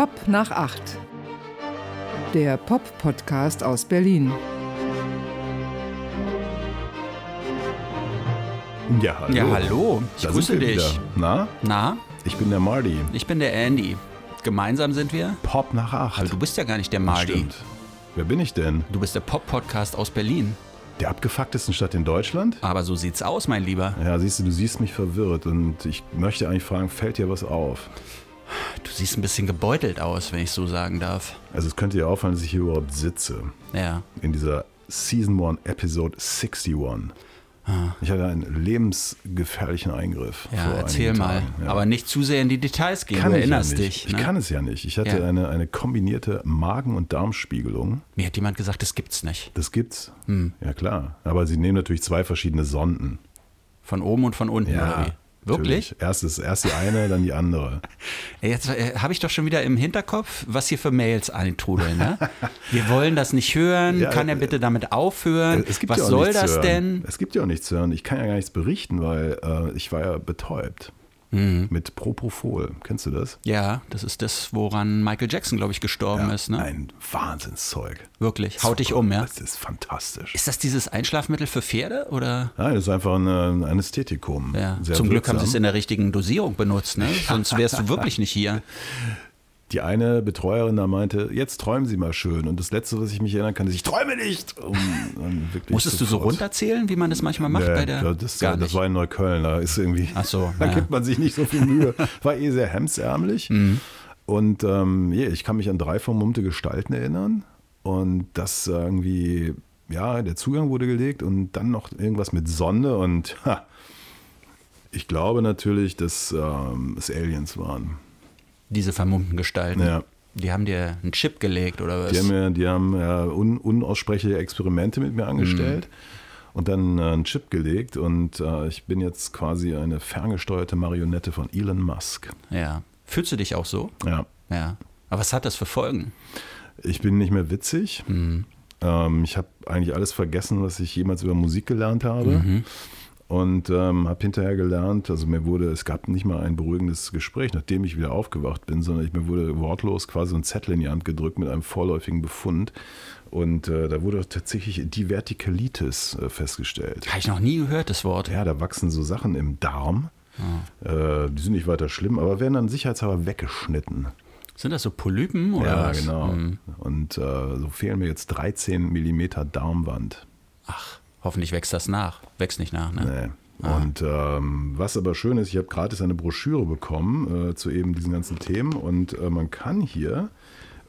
Pop nach acht. Der Pop-Podcast aus Berlin. Ja, hallo. Ja, hallo. Ich Da grüße dich. Wieder. Na, Na, ich bin der Marty. ich bin der Andy. Gemeinsam sind wir. Pop nach acht. Aber du bist ja gar nicht der Mardi. Stimmt. Wer bin ich denn? Du bist der Pop-Podcast aus Berlin. Der abgefucktesten Stadt in Deutschland? Aber so sieht's aus, mein Lieber. Ja, siehst du, du siehst mich verwirrt und ich möchte eigentlich fragen, fällt dir was auf? Du siehst ein bisschen gebeutelt aus, wenn ich so sagen darf. Also es könnte dir auffallen, dass ich hier überhaupt sitze. Ja. In dieser Season 1 Episode 61. Ich hatte einen lebensgefährlichen Eingriff. Ah. Ja, erzähl mal. Ja. Aber nicht zu sehr in die Details gehen. kann du erinnerst ja dich. Ne? Ich kann es ja nicht. Ich hatte Ja. eine, eine kombinierte Magen- und Darmspiegelung. Mir hat jemand gesagt, das gibt's nicht. Das gibt's. Hm. Ja klar. Aber sie nehmen natürlich zwei verschiedene Sonden. Von oben und von unten, oder wie? Wirklich? natürlich. Erst, ist, erst die eine, dann die andere. Jetzt äh, habe ich doch schon wieder im Hinterkopf, was hier für Mails eintrudeln. Ne? Wir wollen das nicht hören. Ja, Kann er äh, bitte damit aufhören? Es gibt was ja soll das denn? Es gibt ja auch nichts zu hören. Ich kann ja gar nichts berichten, weil äh, ich war ja betäubt. Mhm. Mit Propofol. Kennst du das? Ja, das ist das, woran Michael Jackson, glaube ich, gestorben ist. Ne? Ein Wahnsinnszeug. Wirklich. Haut dich um, ja. Das ist fantastisch. Ist das dieses Einschlafmittel für Pferde oder? Nein, das ist einfach ein, ein Anästhetikum. Ja. Sehr Zum Glück haben sie es wirksam. in der richtigen Dosierung benutzt, ne? Sonst wärst du wirklich nicht hier. Die eine Betreuerin da meinte, jetzt träumen Sie mal schön. Und das Letzte, was ich mich erinnern kann, ist, ich träume nicht. Um, um Musstest du so sofort- runterzählen, wie man das manchmal macht Nee, bei der? ja, das, Gar das nicht. war in Neukölln, da ist irgendwie, Ach so, da ja. gibt man sich nicht so viel Mühe. War eh sehr hemdsärmlich. Mhm. Und ähm, ja, ich kann mich an drei vermummte Gestalten erinnern. Und das irgendwie, ja, der Zugang wurde gelegt und dann noch irgendwas mit Sonne und ha, ich glaube natürlich, dass ähm, es Aliens waren. Diese vermummten Gestalten. Ja. Die haben dir einen Chip gelegt oder was? Die haben, mir, die haben ja, un, unaussprechliche Experimente mit mir angestellt und dann äh, einen Chip gelegt und äh, ich bin jetzt quasi eine ferngesteuerte Marionette von Elon Musk. ja. Fühlst du dich auch so? Ja, Ja. Aber was hat das für Folgen? ich bin nicht mehr witzig. Ähm, ich habe eigentlich alles vergessen, was ich jemals über Musik gelernt habe. Und ähm, habe hinterher gelernt, also mir wurde, es gab nicht mal ein beruhigendes Gespräch, nachdem ich wieder aufgewacht bin, sondern ich, mir wurde wortlos quasi ein Zettel in die Hand gedrückt mit einem vorläufigen Befund. Und äh, da wurde tatsächlich Divertikalitis äh, festgestellt. Habe ich noch nie gehört, das Wort. Ja, da wachsen so Sachen im Darm. Äh, die sind nicht weiter schlimm, aber werden dann sicherheitshalber weggeschnitten. Sind das so Polypen oder ja, was? genau. Hm. Und äh, so fehlen mir jetzt 13 Millimeter Darmwand. Ach, hoffentlich wächst das nach. Wächst nicht nach, ne? Nee. Und ähm, was aber schön ist, ich habe gratis eine Broschüre bekommen äh, zu eben diesen ganzen Themen und äh, man kann hier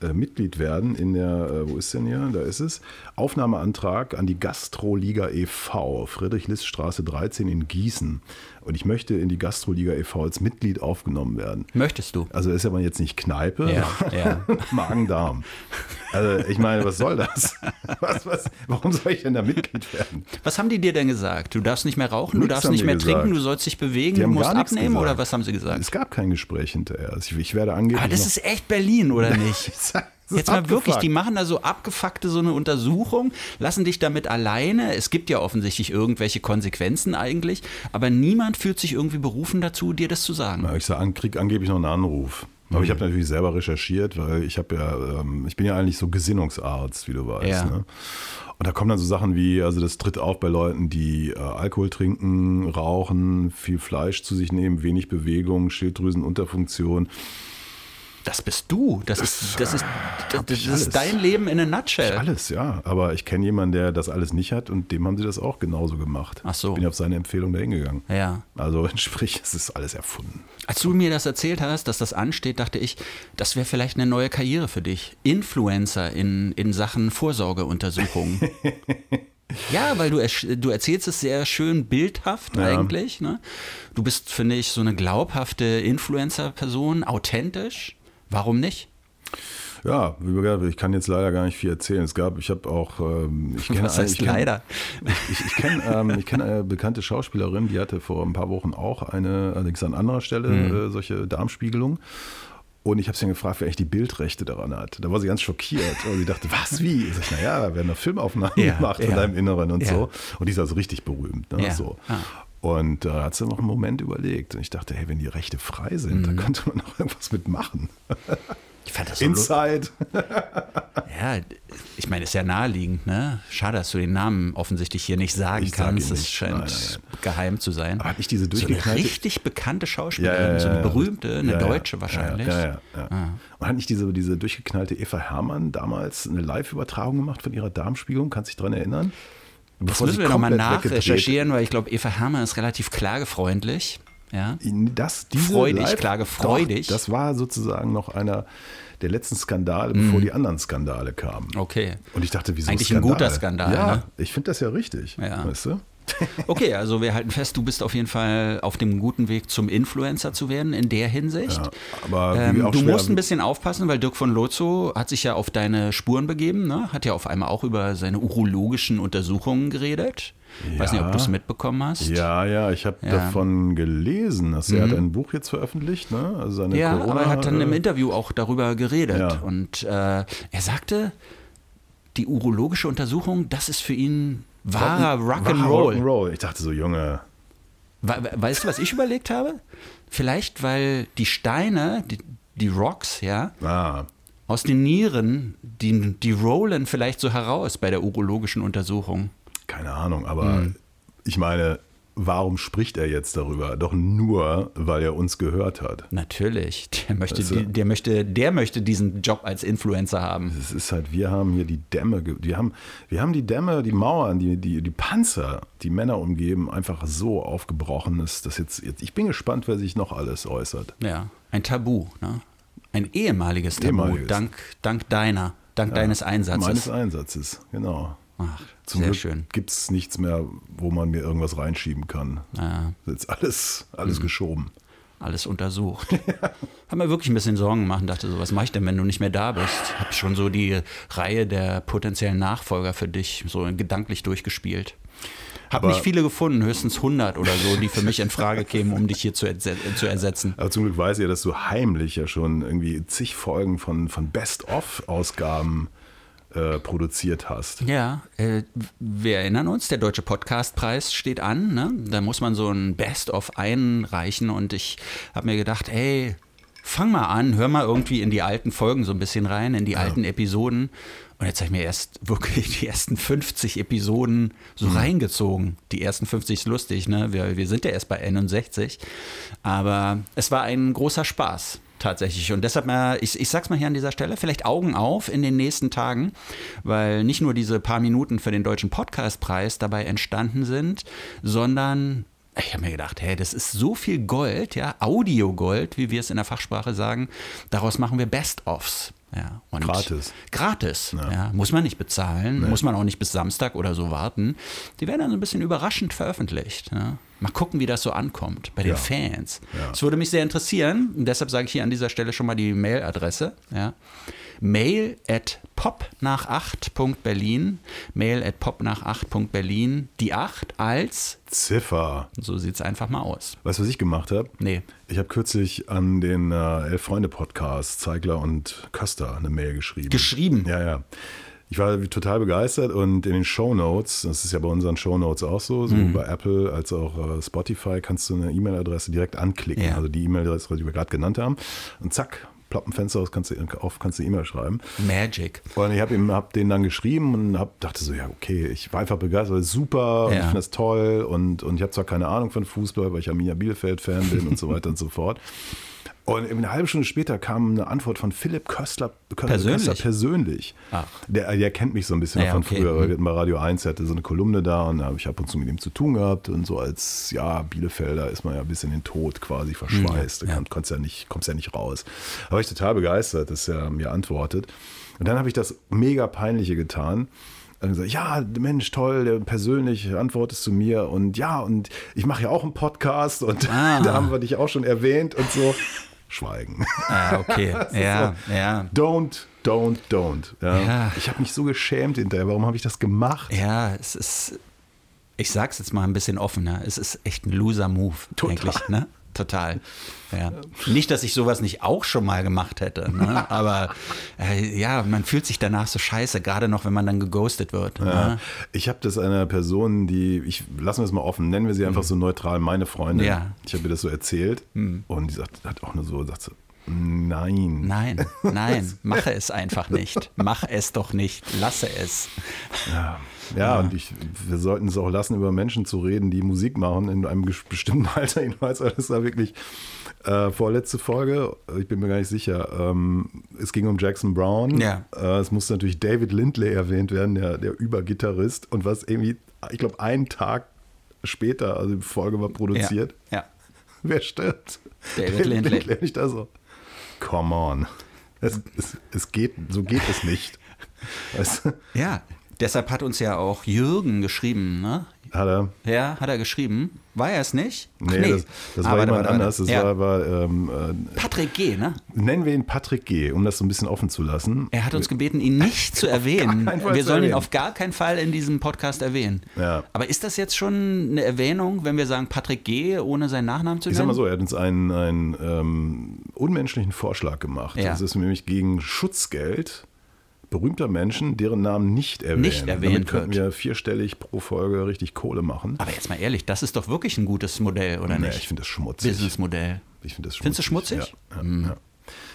äh, Mitglied werden in der, äh, wo ist denn hier? Da ist es. Aufnahmeantrag an die Gastroliga e.V. Friedrich-List-Straße 13 in Gießen. Und ich möchte in die Gastroliga e.V. als Mitglied aufgenommen werden. Möchtest du? Also ist aber jetzt nicht Kneipe, Ja, ja. Magen-Darm. Also ich meine, was soll das? Was, was, warum soll ich denn da Mitglied werden? Was haben die dir denn gesagt? Du darfst nicht mehr rauchen, du Nix darfst nicht mehr gesagt. trinken, du sollst dich bewegen, du musst nichts abnehmen oder was haben sie gesagt? Es gab kein Gespräch hinterher. Also ich, ich werde Ah, das noch- ist echt Berlin, oder nicht? Jetzt mal wirklich, die machen da so abgefuckte so eine Untersuchung, lassen dich damit alleine. Es gibt ja offensichtlich irgendwelche Konsequenzen eigentlich, aber niemand fühlt sich irgendwie berufen dazu, dir das zu sagen. Ja, ich sag, krieg angeblich noch einen Anruf. Aber ich Mhm. habe natürlich selber recherchiert, weil ich habe ja, ähm, ich bin ja eigentlich so Gesinnungsarzt, wie du weißt. Ja. Ne? Und da kommen dann so Sachen wie, also das tritt auf bei Leuten, die äh, Alkohol trinken, rauchen, viel Fleisch zu sich nehmen, wenig Bewegung, Schilddrüsenunterfunktion. Das bist du. Das ist, das ist, das, das ich ist dein Leben in a nutshell. Alles, ja. Aber ich kenne jemanden, der das alles nicht hat und dem haben sie das auch genauso gemacht. Ach so. Ich bin auf seine Empfehlung dahin gegangen. Ja. Also sprich, es ist alles erfunden. Als du mir das erzählt hast, dass das ansteht, dachte ich, das wäre vielleicht eine neue Karriere für dich. Influencer in, in Sachen Vorsorgeuntersuchungen. ja, weil du, du erzählst es sehr schön bildhaft Ja. eigentlich. Ne? Du bist, finde ich, so eine glaubhafte Influencer-Person, authentisch. Warum nicht? Ja, wie gesagt, ich kann jetzt leider gar nicht viel erzählen. Es gab, ich habe auch, ähm, ich kenne Was heißt ich kenn- leider? Ich, ich kenne ähm, ich kenn eine bekannte Schauspielerin, die hatte vor ein paar Wochen auch eine, allerdings an anderer Stelle, Mhm. äh, solche Darmspiegelung. Und ich habe sie dann gefragt, wer echt die Bildrechte daran hat. Da war sie ganz schockiert. Und sie dachte, was, wie? Ich sag, naja, da werden da Filmaufnahmen Ja, gemacht von ja. deinem Inneren und Ja. so. Und die ist also richtig berühmt. Ne? Ja. So. Ah. Und da hat sie noch einen Moment überlegt. Und ich dachte, hey, wenn die Rechte frei sind, Mhm. dann könnte man noch irgendwas mitmachen. Ich fand das so Inside. Ja, ich meine, ist ja naheliegend, ne? Schade, dass du den Namen offensichtlich hier nicht sagen Ich sag kannst. Das nicht. scheint Nein, nein, geheim zu sein. Aber hat nicht diese so eine durchgeknallte- richtig bekannte Schauspielerin, so eine berühmte, eine Ja, ja. Deutsche wahrscheinlich. Ja, ja, ja, ja. Ah. Und hat nicht diese, diese durchgeknallte Eva Hermann damals eine Live-Übertragung gemacht von ihrer Darmspiegelung? Kannst du dich daran erinnern? Das müssen wir nochmal nachrecherchieren, weil ich glaube, Eva Herrmann ist relativ klagefreundlich. Ja. Das, diese Freudig, Live- klagefreudig. Doch, das war sozusagen noch einer der letzten Skandale, bevor die anderen Skandale kamen. Okay. Und ich dachte, wieso Eigentlich ein guter Skandal, Ja, ne? ich finde das ja richtig. Ja. Weißt du? Okay, also wir halten fest, du bist auf jeden Fall auf dem guten Weg zum Influencer zu werden in der Hinsicht. Ja, aber Ähm, du musst ein bisschen aufpassen, weil Dirk von Lozo hat sich ja auf deine Spuren begeben, ne? hat ja auf einmal auch über seine urologischen Untersuchungen geredet. Weiß nicht, ob Ja. du es mitbekommen hast. Ja, ja, ich habe Ja. davon gelesen, dass er hat ein Buch jetzt veröffentlicht, ne? Also seine Ja, Corona, aber er hat dann im äh, Interview auch darüber geredet. Ja. Und äh, er sagte, die urologische Untersuchung, das ist für ihn wahrer Rock'n'Roll. Rock'n'Roll. Ich dachte so, Junge, We- we- Weißt du, was ich überlegt habe? Vielleicht, weil die Steine, die, die Rocks, ja, ah, aus den Nieren, die, die rollen vielleicht so heraus bei der urologischen Untersuchung. keine Ahnung, aber Hm. ich meine, warum spricht er jetzt darüber? Doch nur, weil er uns gehört hat. Natürlich, der möchte, Weißt du? die, der möchte, der möchte diesen Job als Influencer haben. Es ist halt, wir haben hier die Dämme, wir haben, wir haben die Dämme, die Mauern, die, die, die Panzer, die Männer umgeben, einfach so aufgebrochen ist, dass jetzt, jetzt, ich bin gespannt, wer sich noch alles äußert. Ja, ein Tabu, ne? Ein ehemaliges Tabu, Ehemaliges. dank, dank deiner, dank deines Einsatzes. Meines Einsatzes, genau. Ach, Zum sehr Glück schön. gibt es nichts mehr, wo man mir irgendwas reinschieben kann. Ja, jetzt alles, alles Mhm. geschoben. alles untersucht. Hab mir wirklich ein bisschen Sorgen gemacht und dachte so, was mache ich denn, wenn du nicht mehr da bist? Hab schon so die Reihe der potenziellen Nachfolger für dich so gedanklich durchgespielt. Hab Aber- nicht viele gefunden, höchstens 100 oder so, die für mich in Frage kämen, um dich hier zu, zu ersetzen. Aber zum Glück weiß ich ja, dass du heimlich ja schon irgendwie zig Folgen von, von Best-of-Ausgaben äh, produziert hast. Ja, äh, wir erinnern uns, der Deutsche Podcastpreis steht an. Ne? Da muss man so ein Best-of einreichen und ich habe mir gedacht, ey, fang mal an, hör mal irgendwie in die alten Folgen so ein bisschen rein, in die alten Episoden. Und jetzt habe ich mir erst wirklich die ersten 50 Episoden so reingezogen. Die ersten 50 ist lustig, ne? Wir, wir sind ja erst bei 61. Aber es war ein großer Spaß tatsächlich. Und deshalb mal, ich, ich sag's mal hier an dieser Stelle, vielleicht Augen auf in den nächsten Tagen, weil nicht nur diese paar Minuten für den Deutschen Podcastpreis dabei entstanden sind, sondern ich habe mir gedacht, hey, das ist so viel Gold, ja, Audiogold, wie wir es in der Fachsprache sagen. Daraus machen wir Best-ofs. Ja, Gratis. Gratis, ja. Muss man nicht bezahlen, muss man auch nicht bis Samstag oder so warten. Die werden dann so ein bisschen überraschend veröffentlicht. Ja. Mal gucken, wie das so ankommt bei den Ja. Fans. Ja. Es würde mich sehr interessieren, und deshalb sage ich hier an dieser Stelle schon mal die Mailadresse. Ja. Mail at popnach8.berlin. Mail at popnach8.berlin. Die 8 als, Ziffer. so sieht es einfach mal aus. Weißt du, was ich gemacht habe? Nee. Ich habe kürzlich an den äh, Elf-Freunde-Podcast Zeigler und Köster eine Mail geschrieben. Geschrieben? Ja, ja. Ich war total begeistert und in den Show Notes, das ist ja bei unseren Show Notes auch so, so Mhm. bei Apple als auch äh, Spotify, kannst du eine E-Mail-Adresse direkt anklicken. Ja. Also die E-Mail-Adresse, die wir gerade genannt haben. Und zack, ploppt ein Fenster aus, kannst du, auf, kannst du E-Mail schreiben. Magic. Und ich habe ihm hab den dann geschrieben und hab, dachte so, ja, okay, ich war einfach begeistert, super, und Ja. ich finde das toll und, und ich habe zwar keine Ahnung von Fußball, weil ich Arminia Bielefeld-Fan bin und so weiter und so fort. Und eine halbe Stunde später kam eine Antwort von Philipp Köstler, Köstler Persönlich? Köstler persönlich. Ach. Der, der kennt mich so ein bisschen Ja, von okay. früher, weil Mhm. wir hatten bei Radio 1, er hatte so eine Kolumne da und da habe ich ab und zu mit ihm zu tun gehabt und so als, ja, Bielefelder ist man ja bis in den Tod quasi verschweißt, Ja, da ja. kann- kommst ja nicht, kommst ja nicht raus. Da war ich total begeistert, dass er mir antwortet. Und dann habe ich das mega peinliche getan. Ja, Mensch, toll, persönlich antwortest du mir und ja, und ich mache ja auch einen Podcast und Ah. da haben wir dich auch schon erwähnt und so. Schweigen. Ah, okay. ja, ja. Don't, don't, don't. Ja. Ja. Ich habe mich so geschämt hinterher. Warum habe ich das gemacht? Ja, es ist, ich sag's jetzt mal ein bisschen offener, es ist echt ein Loser-Move eigentlich, ne? Total. Ja. Nicht, dass ich sowas nicht auch schon mal gemacht hätte, ne? aber äh, ja, man fühlt sich danach so scheiße, gerade noch, wenn man dann geghostet wird. Ja. Ne? Ich habe das einer Person, die, ich lassen wir es mal offen, nennen wir sie einfach so neutral, meine Freundin. Ja. Ich habe ihr das so erzählt und die sagt, hat auch nur so, sagt so, Nein. Nein, nein, mache es einfach nicht. Mach es doch nicht. Lasse es. Ja, ja und ich, wir sollten es auch lassen, über Menschen zu reden, die Musik machen in einem bestimmten Alter. Jedenfalls, das war wirklich äh, vorletzte Folge. Ich bin mir gar nicht sicher. Ähm, es ging um Jackson Brown. Ja. Äh, es musste natürlich David Lindley erwähnt werden, der, der Übergitarrist. Und was irgendwie, ich glaube, einen Tag später, also die Folge war produziert. Ja. ja. Wer stirbt? David Lindley. Und ich da so, come on. Es, es, es geht, so geht es nicht. Weißt du? Ja, deshalb hat uns ja auch Jürgen geschrieben, ne? Hat er? Ja, hat er geschrieben. War er es nicht? Ach, Nee, das, das Ah, war warte, jemand warte, anders. Das ja. war, war ähm, äh, Patrick G., ne? nennen wir ihn Patrick G., um das so ein bisschen offen zu lassen. Er hat uns gebeten, ihn nicht zu erwähnen. Wir sollen ihn erwähnen. auf gar keinen Fall in diesem Podcast erwähnen. Ja. Aber ist das jetzt schon eine Erwähnung, wenn wir sagen Patrick G., ohne seinen Nachnamen zu Ich sag nennen? mal so, er hat uns einen, einen ähm, unmenschlichen Vorschlag gemacht. Ja. Das ist nämlich gegen Schutzgeld berühmter Menschen, deren Namen nicht erwähnen. Nicht erwähnt Damit könnten wird. wir vierstellig pro Folge richtig Kohle machen. Aber jetzt mal ehrlich, das ist doch wirklich ein gutes Modell, oder Nee, nicht? ich finde das schmutzig. Businessmodell. Ich finde das Findest du schmutzig? Hm. Ja, ja, ja.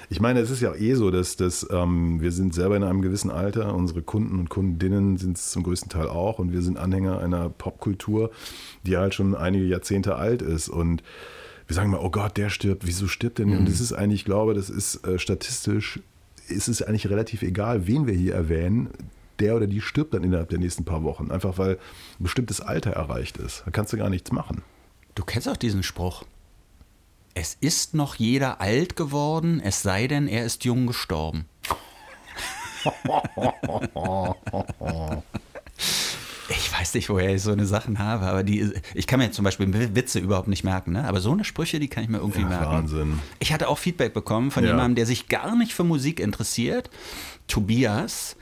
Ich meine, es ist ja eh so, dass, dass ähm, wir sind selber in einem gewissen Alter, unsere Kunden und Kundinnen sind es zum größten Teil auch und wir sind Anhänger einer Popkultur, die halt schon einige Jahrzehnte alt ist und wir sagen mal, oh Gott, der stirbt, wieso stirbt denn? Mhm. Und das ist eigentlich, ich glaube, das ist äh, statistisch, ist es eigentlich relativ egal, wen wir hier erwähnen. Der oder die stirbt dann innerhalb der nächsten paar Wochen, einfach weil ein bestimmtes Alter erreicht ist. Da kannst du gar nichts machen. Du kennst auch diesen Spruch. Es ist noch jeder alt geworden, es sei denn, er ist jung gestorben. Ich weiß nicht, woher ich so eine Sachen habe, aber die, ich kann mir zum Beispiel Witze überhaupt nicht merken, ne? aber so eine Sprüche, die kann ich mir irgendwie Ja, merken. Wahnsinn. Ich hatte auch Feedback bekommen von Ja. jemandem, der sich gar nicht für Musik interessiert, Tobias,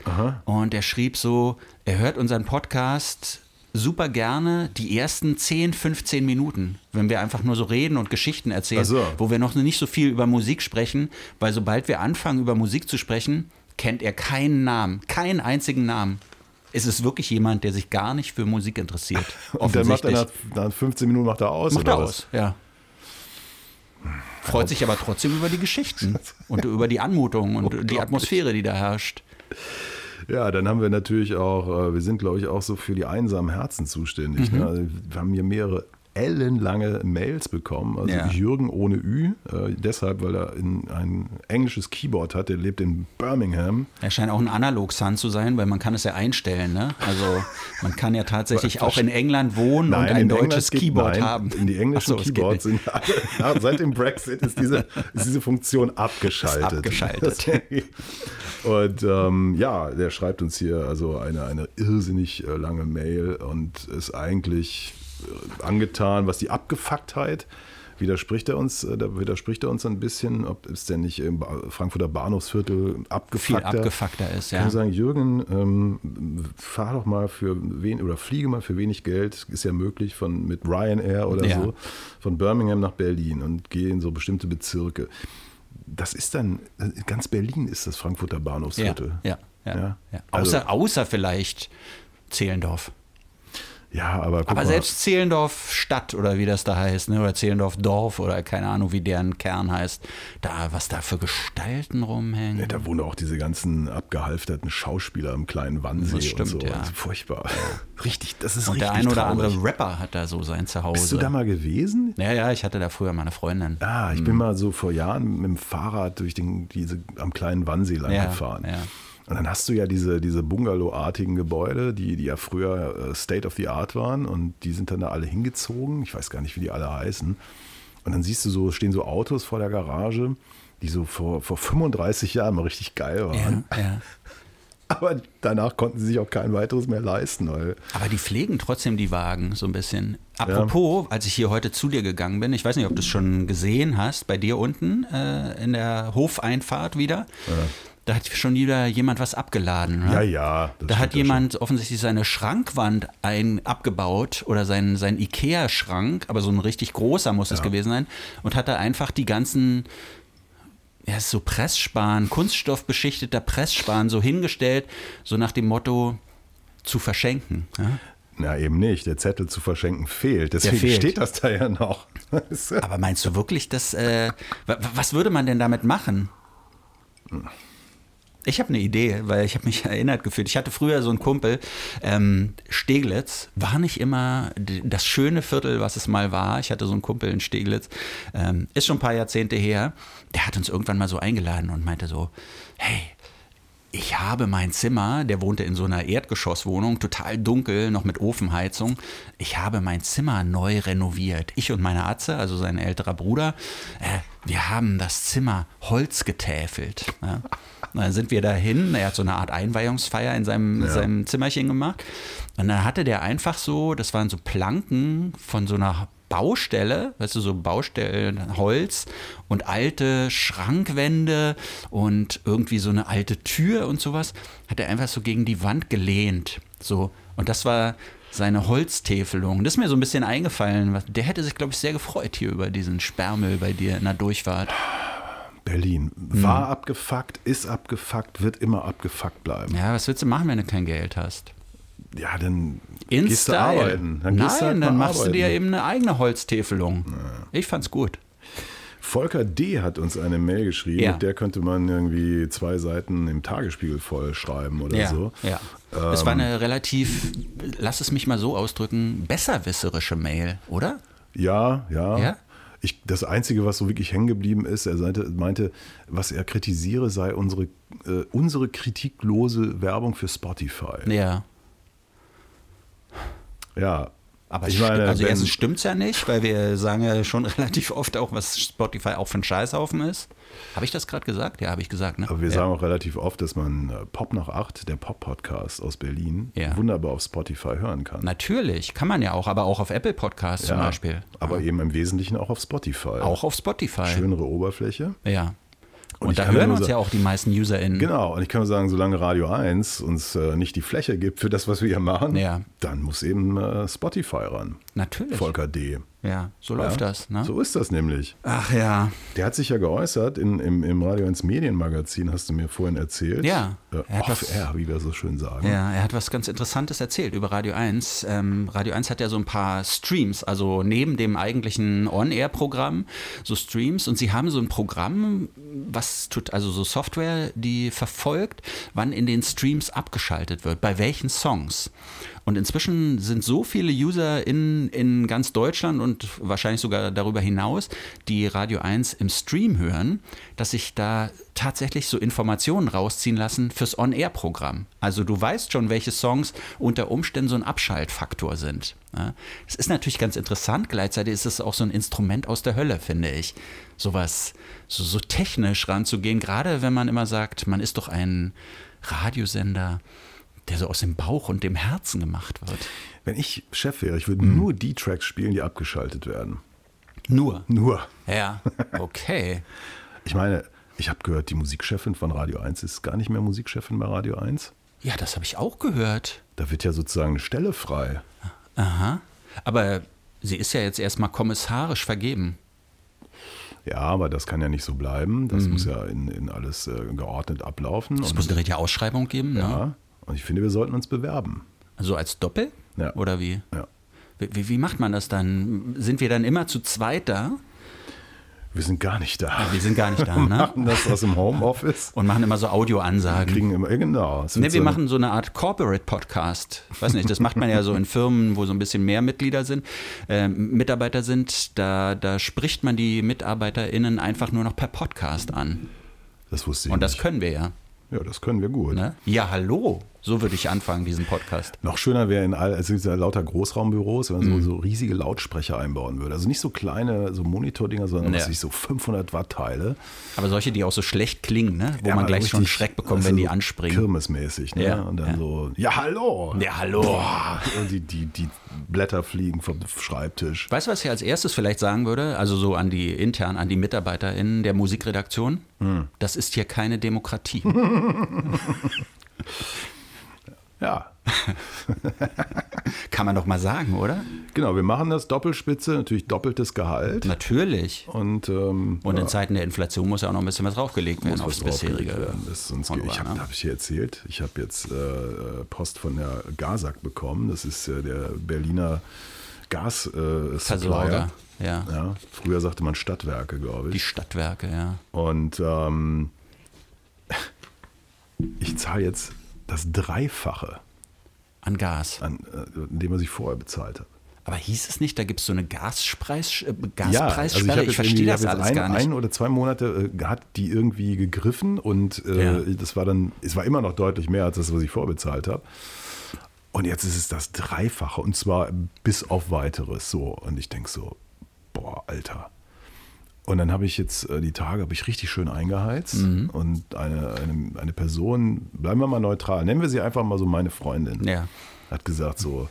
und der schrieb so, er hört unseren Podcast super gerne die ersten 10, 15 Minuten, wenn wir einfach nur so reden und Geschichten erzählen, so. wo wir noch nicht so viel über Musik sprechen, weil sobald wir anfangen über Musik zu sprechen, kennt er keinen Namen, keinen einzigen Namen. Es ist wirklich jemand, der sich gar nicht für Musik interessiert. Und dann macht er offensichtlich. nach, nach 15 Minuten macht er aus. Macht er was? aus, ja. Freut sich aber trotzdem über die Geschichten und über die Anmutung und die Unglaublich. Atmosphäre, die da herrscht. Ja, dann haben wir natürlich auch, äh, wir sind glaube ich auch so für die einsamen Herzen zuständig. Mhm. Ne? Also wir haben hier mehrere ellenlange Mails bekommen. Also Ja. Jürgen ohne Ü, äh, deshalb, weil er in ein englisches Keyboard hat. Der lebt in Birmingham. Er scheint auch ein Analog-Sound zu sein, weil man kann es ja einstellen. Ne? Also man kann ja tatsächlich auch in England wohnen und ein in deutsches geht- Keyboard nein, haben. In die englischen so, Keyboards sind alle, seit dem Brexit ist diese, ist diese Funktion abgeschaltet. Ist abgeschaltet. und ähm, ja, der schreibt uns hier also eine, eine irrsinnig äh, lange Mail und ist eigentlich angetan, was die Abgefucktheit widerspricht er uns, äh, da widerspricht er uns ein bisschen, ob es denn nicht im Frankfurter Bahnhofsviertel Viel abgefuckter abgefuckter ist, ich kann ja. sagen, Jürgen, ähm, fahr doch mal für wen oder fliege mal für wenig Geld, ist ja möglich, von mit Ryanair oder Ja. so, von Birmingham nach Berlin und gehe in so bestimmte Bezirke. Das ist dann, ganz Berlin ist das Frankfurter Ja, Bahnhofsviertel. ja, ja, Ja? ja. Also- Außer, außer vielleicht Zehlendorf. Ja, aber guck Aber mal, selbst Zehlendorf Stadt oder wie das da heißt, ne? oder Zehlendorf Dorf oder keine Ahnung, wie deren Kern heißt, da, was da für Gestalten rumhängen. Ja, da wohnen auch diese ganzen abgehalfterten Schauspieler im kleinen Wannsee Das stimmt, und so. ja. Also furchtbar. Richtig, das ist und richtig der ein oder traurig. andere Rapper hat da so sein Zuhause. Bist du da mal gewesen? Ja, ja, ich hatte da früher meine Freundin. Ah, ich bin mal so vor Jahren mit dem Fahrrad durch den, diese am kleinen Wannsee lang Ja, gefahren. ja. Und dann hast du ja diese, diese Bungalow-artigen Gebäude, die, die ja früher äh, State of the Art waren und die sind dann da alle hingezogen. Ich weiß gar nicht, wie die alle heißen. Und dann siehst du so, stehen so Autos vor der Garage, die so vor, vor 35 Jahren mal richtig geil waren. Ja, ja. Aber danach konnten sie sich auch kein weiteres mehr leisten, weil Aber die pflegen trotzdem die Wagen so ein bisschen. Apropos, als ich hier heute zu dir gegangen bin, ich weiß nicht, ob du es schon gesehen hast, bei dir unten äh, in der Hofeinfahrt wieder, da hat schon wieder jemand was abgeladen. Ne? ja, ja. Da hat ja jemand offensichtlich seine Schrankwand ein, abgebaut oder sein, sein Ikea-Schrank, aber so ein richtig großer muss es gewesen sein, und hat da einfach die ganzen, ja, so Pressspan, kunststoffbeschichteter Pressspan so hingestellt, so nach dem Motto zu verschenken. Ja? Na, eben nicht. Der Zettel zu verschenken fehlt. Deswegen fehlt. steht das da ja noch. Aber meinst du wirklich, dass. Äh, wa- was würde man denn damit machen? Ich habe eine Idee, weil ich habe mich erinnert gefühlt. Ich hatte früher so einen Kumpel, ähm, Steglitz, war nicht immer das schöne Viertel, was es mal war. Ich hatte so einen Kumpel in Steglitz, ähm, ist schon ein paar Jahrzehnte her. Der hat uns irgendwann mal so eingeladen und meinte so, hey, ich habe mein Zimmer, der wohnte in so einer Erdgeschosswohnung, total dunkel, noch mit Ofenheizung. Ich habe mein Zimmer neu renoviert. Ich und meine Atze, also sein älterer Bruder, äh, wir haben das Zimmer Holz getäfelt. Ja. Dann sind wir dahin. Er hat so eine Art Einweihungsfeier in seinem, Ja. seinem Zimmerchen gemacht. Und dann hatte der einfach so, das waren so Planken von so einer Baustelle, weißt du, so Baustellen, Holz und alte Schrankwände und irgendwie so eine alte Tür und sowas, hat er einfach so gegen die Wand gelehnt. So. Und das war seine Holztäfelung. Das ist mir so ein bisschen eingefallen. Der hätte sich, glaube ich, sehr gefreut hier über diesen Sperrmüll bei dir in der Durchfahrt. Berlin Hm. war abgefuckt, ist abgefuckt, wird immer abgefuckt bleiben. Ja, was willst du machen, wenn du kein Geld hast? Ja, dann In gehst Style. du arbeiten. Dann Nein, halt dann machst arbeiten. du dir eben eine eigene Holztäfelung. Ich fand's gut. Volker D. hat uns eine Mail geschrieben, Ja. mit der könnte man irgendwie zwei Seiten im Tagesspiegel voll schreiben oder Ja, so. ja. Es war eine relativ, lass es mich mal so ausdrücken, besserwisserische Mail, oder? Ja, ja. Ja? Ich, das Einzige, was so wirklich hängen geblieben ist, er meinte, meinte was er kritisiere, sei unsere, äh, unsere kritiklose Werbung für Spotify. Ja. Ja. Aber ich es meine, also erstens stimmt's ja nicht, weil wir sagen ja schon relativ oft auch, was Spotify auch für ein Scheißhaufen ist. Habe ich das gerade gesagt? Ja, habe ich gesagt, ne? Aber wir ja. sagen auch relativ oft, dass man äh, Pop nach acht, der Pop-Podcast aus Berlin, Ja. wunderbar auf Spotify hören kann. Natürlich, kann man ja auch, aber auch auf Apple Podcasts zum Ja, Beispiel. Aber eben im Wesentlichen auch auf Spotify. Auch auf Spotify. Schönere Oberfläche. Ja. Und Und, da hören uns sagen- ja auch die meisten UserInnen. Genau, und ich kann nur sagen, solange Radio 1 uns äh, nicht die Fläche gibt für das, was wir hier machen, Ja. dann muss eben äh, Spotify ran. Natürlich. Volker D. Ja, so läuft Ja, das. Ne? So ist das nämlich. Ach ja. Der hat sich ja geäußert in, im, im Radio 1 Medienmagazin, hast du mir vorhin erzählt. Ja, Äh, er hat was- Off-Air, wie wir so schön sagen. Ja, er hat was ganz Interessantes erzählt über Radio 1. Ähm, Radio 1 hat ja so ein paar Streams, also neben dem eigentlichen On-Air-Programm, so Streams. Und sie haben so ein Programm, was tut, also so Software, die verfolgt, wann in den Streams abgeschaltet wird, bei welchen Songs. Und inzwischen sind so viele User in, in ganz Deutschland und wahrscheinlich sogar darüber hinaus, die Radio 1 im Stream hören, dass sich da tatsächlich so Informationen rausziehen lassen fürs On-Air-Programm. Also du weißt schon, welche Songs unter Umständen so ein Abschaltfaktor sind. Ja, Es ist natürlich ganz interessant, gleichzeitig ist es auch so ein Instrument aus der Hölle, finde ich. Sowas, so, so technisch ranzugehen, gerade wenn man immer sagt, man ist doch ein Radiosender, der so aus dem Bauch und dem Herzen gemacht wird. Wenn ich Chef wäre, ich würde Hm. nur die Tracks spielen, die abgeschaltet werden. Nur. Nur. Ja, okay. Ich meine, ich habe gehört, die Musikchefin von Radio 1 ist gar nicht mehr Musikchefin bei Radio 1. Ja, das habe ich auch gehört. Da wird ja sozusagen eine Stelle frei. Aha. Aber sie ist ja jetzt erstmal kommissarisch vergeben. Ja, aber das kann ja nicht so bleiben. Das muss ja in, in alles äh, geordnet ablaufen. Mhm. Es muss eine richtige Ausschreibung geben, ne? Ja, und ich finde, wir sollten uns bewerben. Also als Doppel? Ja. Oder wie? Ja. wie? Wie macht man das dann? Sind wir dann immer zu zweit da? Wir sind gar nicht da. Wir sind gar nicht da, Wir ne? machen das aus dem Homeoffice. Und machen immer so Wir Audioansagen. kriegen immer, ja, genau. Ne, wir so- machen so eine Art Corporate-Podcast. Weiß nicht, das macht man ja so in Firmen, wo so ein bisschen mehr Mitglieder sind, äh, Mitarbeiter sind. Da, da spricht man die MitarbeiterInnen einfach nur noch per Podcast an. Das wusste ich Und das nicht. können wir ja. Ja, das können wir gut. Ne? Ja, hallo. So würde ich anfangen, diesen Podcast. Noch schöner wäre in all, also ja lauter Großraumbüros, wenn man Mhm. so, so riesige Lautsprecher einbauen würde. Also nicht so kleine, so Monitordinger, sondern Ja. was weiß ich so 500 Watt Teile. Aber solche, die auch so schlecht klingen, ne? wo Ja, man gleich schon Schreck bekommt, also wenn die anspringen. Kirmesmäßig, ne? Ja, Und dann ja. so, ja, hallo. Ja, hallo. Boah, und die, die, die Blätter fliegen vom Schreibtisch. Weißt du, was ich als erstes vielleicht sagen würde? Also so an die intern, an die MitarbeiterInnen der Musikredaktion. Hm. Das ist hier keine Demokratie. Ja. Kann man doch mal sagen, oder? Genau, wir machen das Doppelspitze, natürlich doppeltes Gehalt. Natürlich. Und, ähm, Und in ja, Zeiten der Inflation muss ja auch noch ein bisschen was draufgelegt werden aufs bisherige. werden. Das sonst, Honorar, ich habe ne? hab ich hier erzählt, ich habe jetzt äh, Post von der Gasak bekommen. Das ist äh, der Berliner Gas äh, Versorger. Ja. Ja, früher sagte man Stadtwerke, glaube Die ich. Stadtwerke, ja. Und ähm, ich zahle jetzt das Dreifache An Gas. an äh, dem, was ich vorher bezahlt habe. Aber hieß es nicht, da gibt es so eine Gaspreis, äh, Ja, Gaspreissperre? also ich ich, verstehe das alles ein, gar nicht. ein oder zwei Monate äh, hat die irgendwie gegriffen und äh, Ja. das war dann, es war immer noch deutlich mehr als das, was ich vorbezahlt habe. Und jetzt ist es das Dreifache und zwar bis auf weiteres so. Und ich denke so, boah, Alter. Und dann habe ich jetzt äh, die Tage habe ich richtig schön eingeheizt Mhm. und eine, eine, eine Person, bleiben wir mal neutral, nennen wir sie einfach mal so meine Freundin, Ja. hat gesagt so,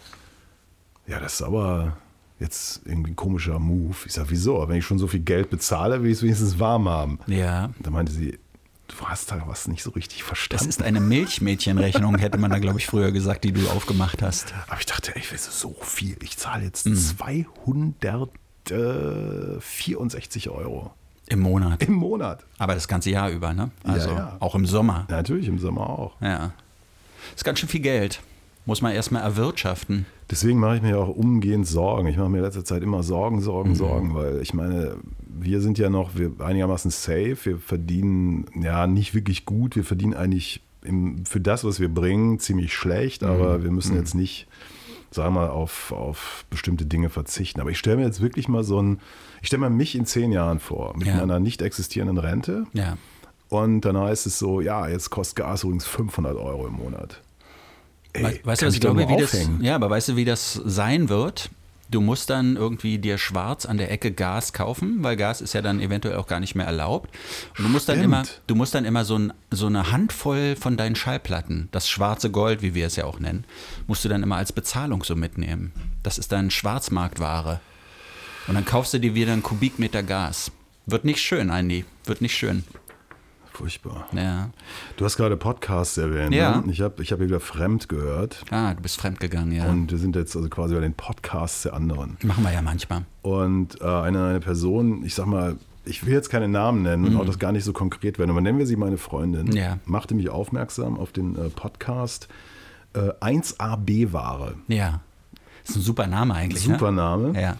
ja, das ist aber jetzt irgendwie ein komischer Move. Ich sage, wieso? Wenn ich schon so viel Geld bezahle, will ich es wenigstens warm haben. Ja. Da meinte sie, du hast da was nicht so richtig Das verstanden. ist eine Milchmädchenrechnung, hätte man da, glaube ich, früher gesagt, die du aufgemacht hast. Aber ich dachte, ey, ich weiß so viel. Ich zahle jetzt Mhm. 264 Euro Im Monat. im Monat. Aber das ganze Jahr über, ne? Also ja. auch im Sommer. Ja, natürlich im Sommer auch. Ja. Ist ganz schön viel Geld. Muss man erstmal erwirtschaften. Deswegen mache ich mir auch umgehend Sorgen. Ich mache mir in letzter Zeit immer Sorgen, Sorgen, Mhm. Sorgen, weil ich meine, wir sind ja noch wir einigermaßen safe. Wir verdienen ja nicht wirklich gut. Wir verdienen eigentlich im, für das, was wir bringen, ziemlich schlecht, Mhm. aber wir müssen jetzt nicht, sagen wir mal, auf, auf bestimmte Dinge verzichten. Aber ich stelle mir jetzt wirklich mal so ein, ich stelle mir mich in zehn Jahren vor, mit Ja. meiner nicht existierenden Rente. Ja. Und dann heißt es so, ja, jetzt kostet Gas übrigens 500 Euro im Monat. Ey, We- weißt du, was ich glaube, wie das, ja, aber weißt du, wie das sein wird? Du musst dann irgendwie dir schwarz an der Ecke Gas kaufen, weil Gas ist ja dann eventuell auch gar nicht mehr erlaubt. Und du musst dann Stimmt. immer, du musst dann immer so, ein, so eine Handvoll von deinen Schallplatten, das schwarze Gold, wie wir es ja auch nennen, musst du dann immer als Bezahlung so mitnehmen. Das ist dann Schwarzmarktware. Und dann kaufst du dir wieder einen Kubikmeter Gas. Wird nicht schön, Andi. Wird nicht schön. Furchtbar. Ja. Du hast gerade Podcasts erwähnt. Ja. Ne? Ich habe ich hab hier wieder Fremd gehört. Ah, du bist fremdgegangen, ja. Und wir sind jetzt also quasi bei den Podcasts der anderen. Machen wir ja manchmal. Und äh, eine, eine Person, ich sag mal, ich will jetzt keine Namen nennen und auch das gar nicht so konkret werden, aber nennen wir sie meine Freundin, Mhm. Ja. machte mich aufmerksam auf den äh, Podcast äh, 1AB-Ware. Ja. ist ein super Name eigentlich. Super ne? Name. Ja.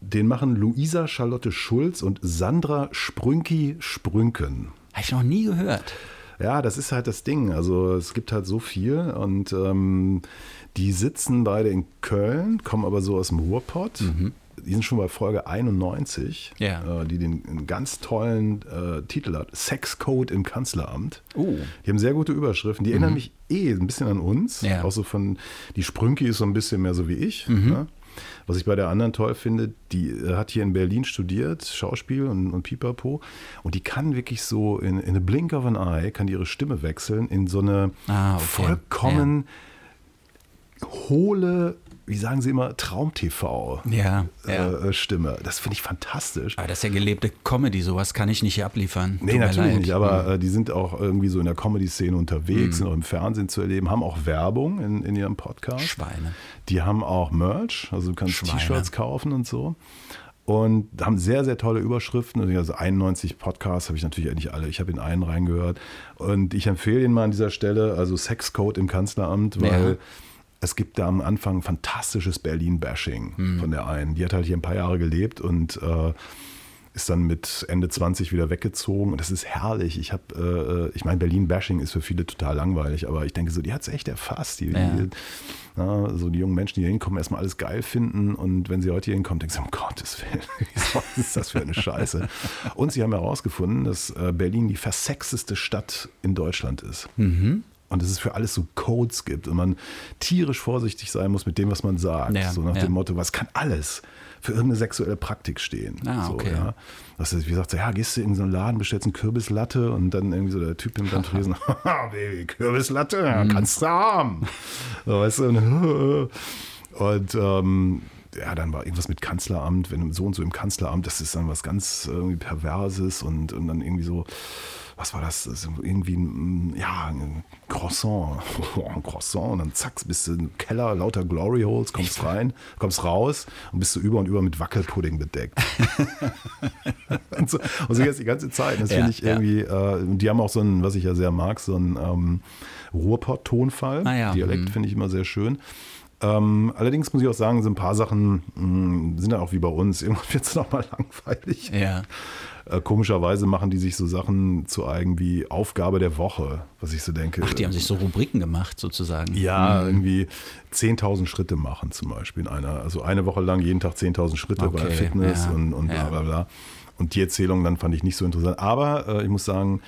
Den machen Luisa Charlotte Schulz und Sandra Sprünki Sprünken. Habe ich noch nie gehört. Ja, das ist halt das Ding. Also es gibt halt so viel und ähm, die sitzen beide in Köln, kommen aber so aus dem Ruhrpott. Die sind schon bei Folge 91, Mhm. Ja. äh, die den ganz tollen äh, Titel hat: Sexcode im Kanzleramt. Oh. Die haben sehr gute Überschriften. Die erinnern mich eh ein bisschen an uns. Mhm. Ja. Mhm. Auch so von, die Sprünki ist so ein bisschen mehr so wie ich. Ne? Was ich bei der anderen toll finde, die äh, hat hier in Berlin studiert, Schauspiel und, und Pipapo. Und die kann wirklich so in, in a blink of an eye, kann die ihre Stimme wechseln in so eine Ah, okay. vollkommen hohle, wie sagen sie immer, Traum-TV. Ja, ja. Äh. Das finde ich fantastisch. Aber das ist ja gelebte Comedy, sowas kann ich nicht hier abliefern. Nee, Tut natürlich nicht, aber äh, die sind auch irgendwie so in der Comedy-Szene unterwegs, sind auch im Fernsehen zu erleben, haben auch Werbung in, in ihrem Podcast. Schweine. Die haben auch Merch, also du kannst. T-Shirts kaufen und so. Und haben sehr, sehr tolle Überschriften. Also 91 Podcasts habe ich natürlich nicht alle. Ich habe in einen reingehört. Und ich empfehle ihn mal an dieser Stelle, also Sexcode im Kanzleramt, weil Ja. Es gibt da am Anfang fantastisches Berlin-Bashing Hm. von der einen. Die hat halt hier ein paar Jahre gelebt und äh, ist dann mit Ende 20 wieder weggezogen. Und das ist herrlich. Ich habe, äh, ich meine, Berlin-Bashing ist für viele total langweilig, aber ich denke so, die hat es echt erfasst. Die, Ja. die, na, so die jungen Menschen, die hier hinkommen, erstmal alles geil finden. Und wenn sie heute hier hinkommen, denken sie, um Gottes Willen, was ist das für eine Scheiße? Und sie haben herausgefunden, dass äh, Berlin die versexteste Stadt in Deutschland ist. Mhm. Und dass es für alles so Codes gibt und man tierisch vorsichtig sein muss mit dem, was man sagt. Ja, so nach ja. dem Motto, was kann alles für irgendeine sexuelle Praktik stehen? Ah, so, okay. ja. Das ist, wie gesagt, so, ja, gehst du in so einen Laden, bestellst einen Kürbislatte und dann irgendwie so der Typ nimmt dann Tresen, Baby, Kürbislatte, Mhm. kannst du haben. So, weißt du, und, und ähm, ja, dann war irgendwas mit Kanzleramt, wenn so und so im Kanzleramt, das ist dann was ganz irgendwie Perverses und, und dann irgendwie so, was war das? das irgendwie ein, ja, ein Croissant. ein Croissant. Und dann zack, bist du im Keller, lauter Glory Holes, kommst rein, kommst raus und bist du über und über mit Wackelpudding bedeckt. und, so, und so jetzt die ganze Zeit. Das ja, finde ich irgendwie, ja. äh, die haben auch so ein, was ich ja sehr mag, so ein ähm, Ruhrpott-Tonfall. Ah, ja. Dialekt mhm. finde ich immer sehr schön. Ähm, allerdings muss ich auch sagen, so ein paar Sachen mh, hm, sind dann auch wie bei uns. Irgendwann wird es nochmal langweilig. Ja. Äh, komischerweise machen die sich so Sachen zu eigen wie Aufgabe der Woche, was ich so denke. Ach, die haben sich so Rubriken gemacht sozusagen. Ja, mhm. irgendwie 10.000 Schritte machen zum Beispiel in einer. Also eine Woche lang jeden Tag 10.000 Schritte okay, bei Fitness ja, und, und bla bla bla. Und die Erzählung dann fand ich nicht so interessant. Aber äh, ich muss sagen,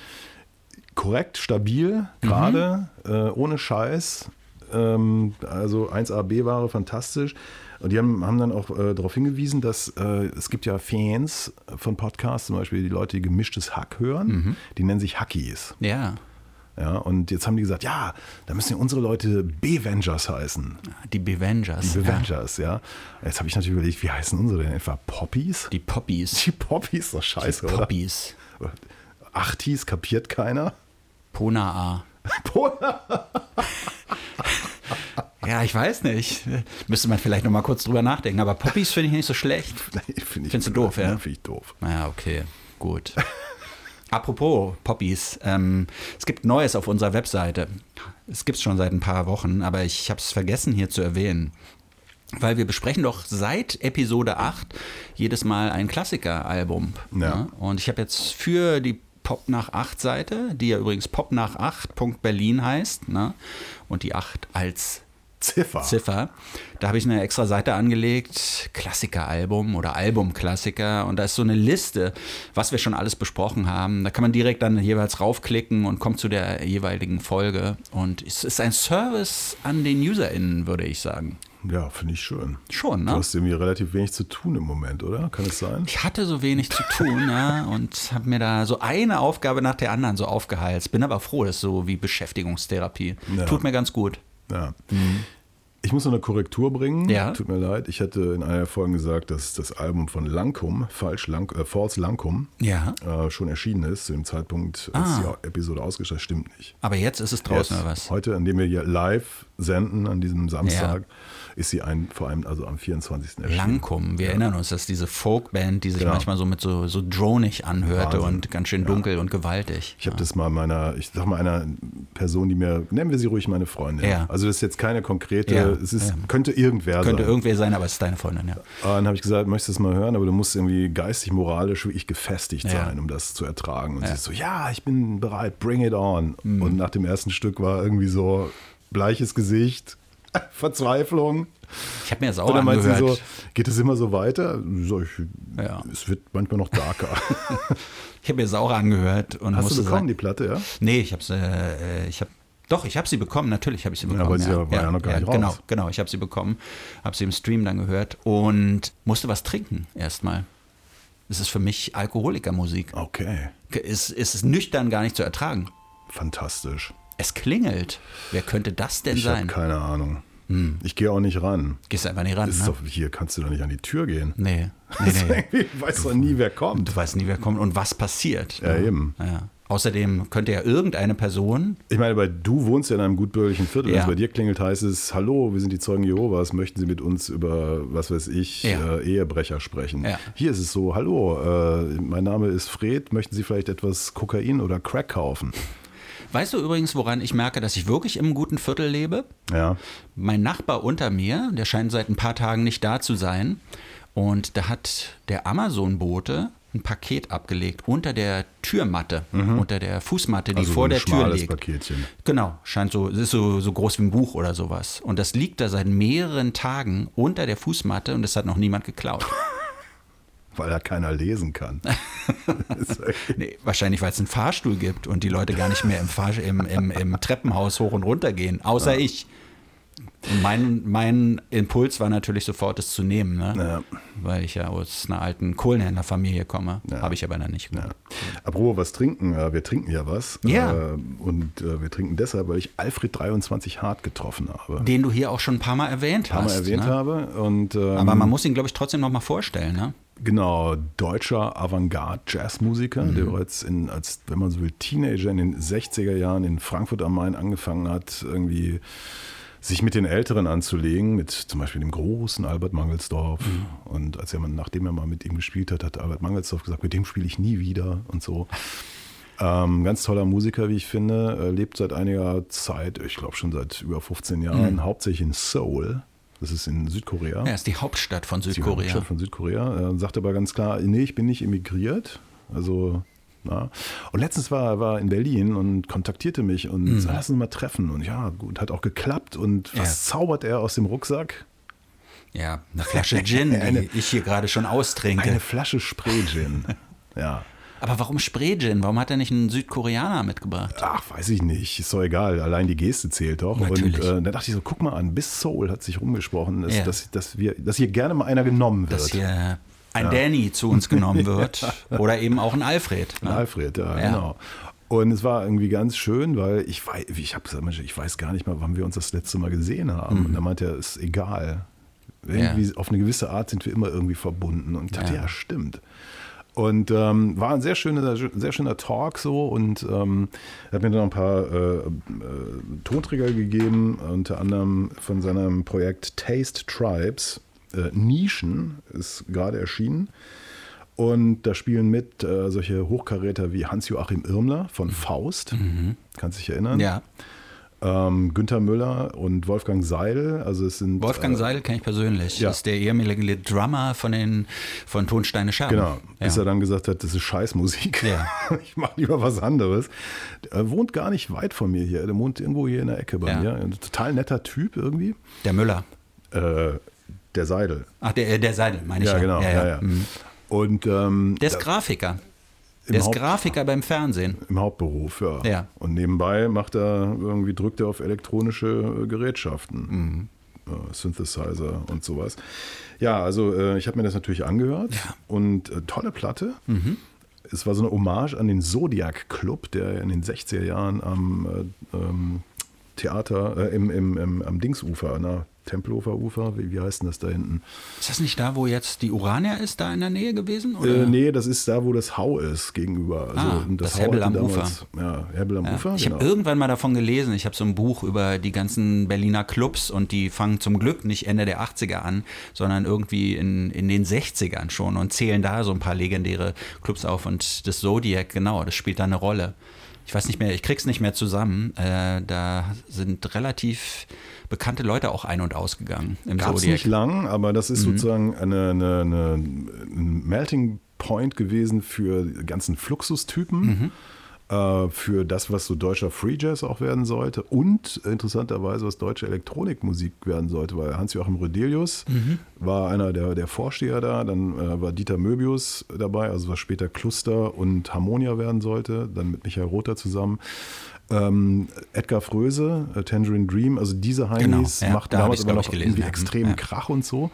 korrekt, stabil, gerade, mhm. äh, ohne Scheiß. Ähm, also 1A-B-Ware, fantastisch. Und die haben, haben dann auch äh, darauf hingewiesen, dass äh, es gibt ja Fans von Podcasts, zum Beispiel die Leute, die gemischtes Hack hören, mhm. die nennen sich Hackies. Ja. Ja, und jetzt haben die gesagt, ja, da müssen ja unsere Leute Bevengers heißen. Die Bevengers. Die Bevengers, ja. ja. Jetzt habe ich natürlich überlegt, wie heißen unsere denn etwa? Poppies? Die Poppies. Die Poppies, doch scheiße, die Poppies. oder? Achtis, kapiert keiner? Pona A. Pona A. Ja, ich weiß nicht. Müsste man vielleicht noch mal kurz drüber nachdenken. Aber Poppies finde ich nicht so schlecht. Find Findest du doof, ja? Finde ich doof. Naja, okay, gut. Apropos Poppies, ähm, es gibt Neues auf unserer Webseite. Es gibt es schon seit ein paar Wochen, aber ich habe es vergessen hier zu erwähnen. Weil wir besprechen doch seit Episode 8 jedes Mal ein Klassiker-Album. Ja. ja. Ne? Und ich habe jetzt für die Pop nach 8 Seite, die ja übrigens Pop nach 8.berlin heißt, ne? und die 8 als Ziffer. Ziffer. Da habe ich eine extra Seite angelegt, Klassiker-Album oder Album-Klassiker. Und da ist so eine Liste, was wir schon alles besprochen haben. Da kann man direkt dann jeweils raufklicken und kommt zu der jeweiligen Folge. Und es ist ein Service an den UserInnen, würde ich sagen. Ja, finde ich schön. Schon, ne? Du hast irgendwie relativ wenig zu tun im Moment, oder? Kann es sein? Ich hatte so wenig zu tun, ja, und habe mir da so eine Aufgabe nach der anderen so aufgeheizt. Bin aber froh, das ist so wie Beschäftigungstherapie. Ja. Tut mir ganz gut. Ja. Mhm. Ich muss noch eine Korrektur bringen. Ja. Tut mir leid. Ich hatte in einer Folge gesagt, dass das Album von Lankum, falsch, Lang, äh, False Lankum, ja. äh, schon erschienen ist, zu dem Zeitpunkt, als ah. die Episode ausgestellt Stimmt nicht. Aber jetzt ist es draußen jetzt, oder was? Heute, an dem wir hier live senden, an diesem Samstag. Ja ist sie ein, vor allem also am 24. erschienen. Langkum, wir ja. erinnern uns, dass diese Folkband, die sich genau. manchmal so mit so, so dronig anhörte Wahnsinn. und ganz schön dunkel ja. und gewaltig. Ich habe das mal meiner, ich sag mal einer Person, die mir, nennen wir sie ruhig meine Freundin. Ja. Also das ist jetzt keine konkrete, es ist, könnte irgendwer könnte sein. Könnte irgendwer sein, aber es ist deine Freundin, ja. Dann habe ich gesagt, möchtest du es mal hören, aber du musst irgendwie geistig, moralisch wirklich gefestigt sein, um das zu ertragen. Und sie ist so, ja, ich bin bereit, bring it on. Mhm. Und nach dem ersten Stück war irgendwie so bleiches Gesicht, Verzweiflung. Ich habe mir das auch Oder angehört. So, geht es immer so weiter? So, ich, ja. Es wird manchmal noch darker. ich habe mir das auch angehört. Und Hast du bekommen, sagen, die Platte, ja? Nee, ich habe äh, ich habe doch, ich habe sie bekommen, natürlich habe ich sie bekommen. Ja, aber sie ja, war ja, noch gar nicht Genau, raus. genau, ich habe sie bekommen, habe sie im Stream dann gehört und musste was trinken erstmal. Es ist für mich Alkoholikermusik. Okay. Es, es ist nüchtern gar nicht zu ertragen. Fantastisch. Es klingelt. Wer könnte das denn ich sein? Ich habe keine Ahnung. Hm. Ich gehe auch nicht ran. Gehst einfach nicht ran. Ne? Doch, hier kannst du doch nicht an die Tür gehen. Nee. nee, nee. du weißt doch nie, wer kommt. Du weißt nie, wer kommt und was passiert. Ja, ne? eben. Ja. Außerdem könnte ja irgendeine Person. Ich meine, weil du wohnst ja in einem gutbürgerlichen Viertel. Ja. Wenn es bei dir klingelt, heißt es: Hallo, wir sind die Zeugen Jehovas. Möchten Sie mit uns über, was weiß ich, ja. äh, Ehebrecher sprechen? Ja. Hier ist es so: Hallo, äh, mein Name ist Fred. Möchten Sie vielleicht etwas Kokain oder Crack kaufen? Weißt du übrigens, woran ich merke, dass ich wirklich im guten Viertel lebe? Ja. Mein Nachbar unter mir, der scheint seit ein paar Tagen nicht da zu sein. Und da hat der Amazon-Bote ein Paket abgelegt unter der Türmatte, mhm. unter der Fußmatte, die also vor ein der Tür liegt. Paketchen. Genau, scheint so, es ist so, so groß wie ein Buch oder sowas. Und das liegt da seit mehreren Tagen unter der Fußmatte und es hat noch niemand geklaut. Weil da keiner lesen kann. nee, wahrscheinlich, weil es einen Fahrstuhl gibt und die Leute gar nicht mehr im, Fahr im, im, im Treppenhaus hoch und runter gehen, außer ja. ich. Mein, mein Impuls war natürlich sofort, es zu nehmen, ne? ja. weil ich ja aus einer alten Kohlenhändlerfamilie komme. Ja. Habe ich aber dann nicht gemacht. Ja. Apropos was trinken, äh, wir trinken ja was. Ja. Äh, und äh, wir trinken deshalb, weil ich Alfred 23 Hart getroffen habe. Den du hier auch schon ein paar Mal erwähnt hast. Ein paar Mal erwähnt ne? habe. Und, ähm, aber man muss ihn, glaube ich, trotzdem noch mal vorstellen. Ne? Genau, deutscher Avantgarde-Jazzmusiker, mhm. der bereits in, als, wenn man so will, Teenager in den 60er Jahren in Frankfurt am Main angefangen hat, irgendwie sich mit den Älteren anzulegen, mit zum Beispiel dem großen Albert Mangelsdorf. Mhm. Und als er, nachdem er mal mit ihm gespielt hat, hat Albert Mangelsdorf gesagt, mit dem spiele ich nie wieder und so. Ähm, ganz toller Musiker, wie ich finde, lebt seit einiger Zeit, ich glaube schon seit über 15 Jahren, mhm. hauptsächlich in Seoul. Das ist in Südkorea. Ja, ist die Hauptstadt von Südkorea. Die Hauptstadt von Südkorea. Er sagt aber ganz klar, nee, ich bin nicht emigriert. Also, na. Und letztens war er war in Berlin und kontaktierte mich und mhm. lass uns mal treffen. Und ja, gut, hat auch geklappt. Und was ja. zaubert er aus dem Rucksack? Ja, eine Flasche Gin, eine, die ich hier gerade schon austrinke. Eine Flasche Spray-Gin. ja. Aber warum Spray-Gin? Warum hat er nicht einen Südkoreaner mitgebracht? Ach, weiß ich nicht. Ist doch egal. Allein die Geste zählt doch. Natürlich. Und äh, da dachte ich so, guck mal an, bis Soul hat sich rumgesprochen, dass, ja. dass, dass, wir, dass hier gerne mal einer genommen wird. Dass hier ein ja. Danny zu uns genommen wird. Oder eben auch ein Alfred. Ne? Ein Alfred, ja, ja, genau. Und es war irgendwie ganz schön, weil ich weiß, ich habe gesagt, ich weiß gar nicht mal, wann wir uns das letzte Mal gesehen haben. Mhm. Und da meinte er, ist egal. Irgendwie ja. auf eine gewisse Art sind wir immer irgendwie verbunden. Und ich dachte, ja, ja stimmt. Und ähm, war ein sehr schöner, sehr schöner Talk so und ähm, er hat mir dann noch ein paar äh, äh, Tonträger gegeben, unter anderem von seinem Projekt Taste Tribes. Äh, Nischen ist gerade erschienen. Und da spielen mit äh, solche Hochkaräter wie Hans-Joachim Irmler von Faust. Mhm. Kannst dich erinnern? Ja. Ähm, Günther Müller und Wolfgang Seidel. Also es sind, Wolfgang äh, Seidel kenne ich persönlich. Ja. Das ist der ehemalige Drummer von, den, von Tonsteine Scherben. Genau, ja. bis er dann gesagt hat, das ist Scheißmusik. Ja. ich mache lieber was anderes. Er wohnt gar nicht weit von mir hier. Der wohnt irgendwo hier in der Ecke bei mir. Ein total netter Typ irgendwie. Der Müller. Äh, der Seidel. Ach, der, der Seidel, meine ich ja. Genau. Mhm. Und, ähm, der ist Grafiker. Der ist Haupt Grafiker beim Fernsehen. Im Hauptberuf, ja. ja. Und nebenbei macht er irgendwie, drückt er auf elektronische Gerätschaften. Mhm. Äh, Synthesizer und sowas. Ja, also äh, ich habe mir das natürlich angehört ja. und äh, tolle Platte. Mhm. Es war so eine Hommage an den Zodiac Club, der in den 60er Jahren am äh, ähm, Theater, äh, im, im, im, am Dingsufer, na, Tempelhofer Ufer, wie, wie heißt denn das da hinten? Ist das nicht da, wo jetzt die Urania ist, da in der Nähe gewesen? Oder? Äh, nee, das ist da, wo das Hau ist gegenüber. Also ah, das, das Hebbel am damals, Ufer. Ja, Hebbel am ja. Ufer. Ich genau. habe irgendwann mal davon gelesen, ich habe so ein Buch über die ganzen Berliner Clubs und die fangen zum Glück nicht Ende der 80er an, sondern irgendwie in, in den 60ern schon und zählen da so ein paar legendäre Clubs auf und das Zodiac, genau, das spielt da eine Rolle. Ich weiß nicht mehr, ich krieg's nicht mehr zusammen. Äh, da sind relativ bekannte Leute auch ein- und ausgegangen im Gab's Zodiac. nicht lang, aber das ist mhm. sozusagen eine, eine, eine, ein Melting Point gewesen für ganzen Fluxustypen. Mhm äh, für das, was so deutscher Free Jazz auch werden sollte und interessanterweise, was deutsche Elektronikmusik werden sollte, weil Hans-Joachim Rödelius mhm. war einer der, der Vorsteher da, dann äh, war Dieter Möbius dabei, also was später Cluster und Harmonia werden sollte, dann mit Michael Rother zusammen. Ähm, Edgar Fröse, äh, Tangerine Dream, also diese Heinis genau, ja, machten da damals aber noch irgendwie extremen ja. Krach und so.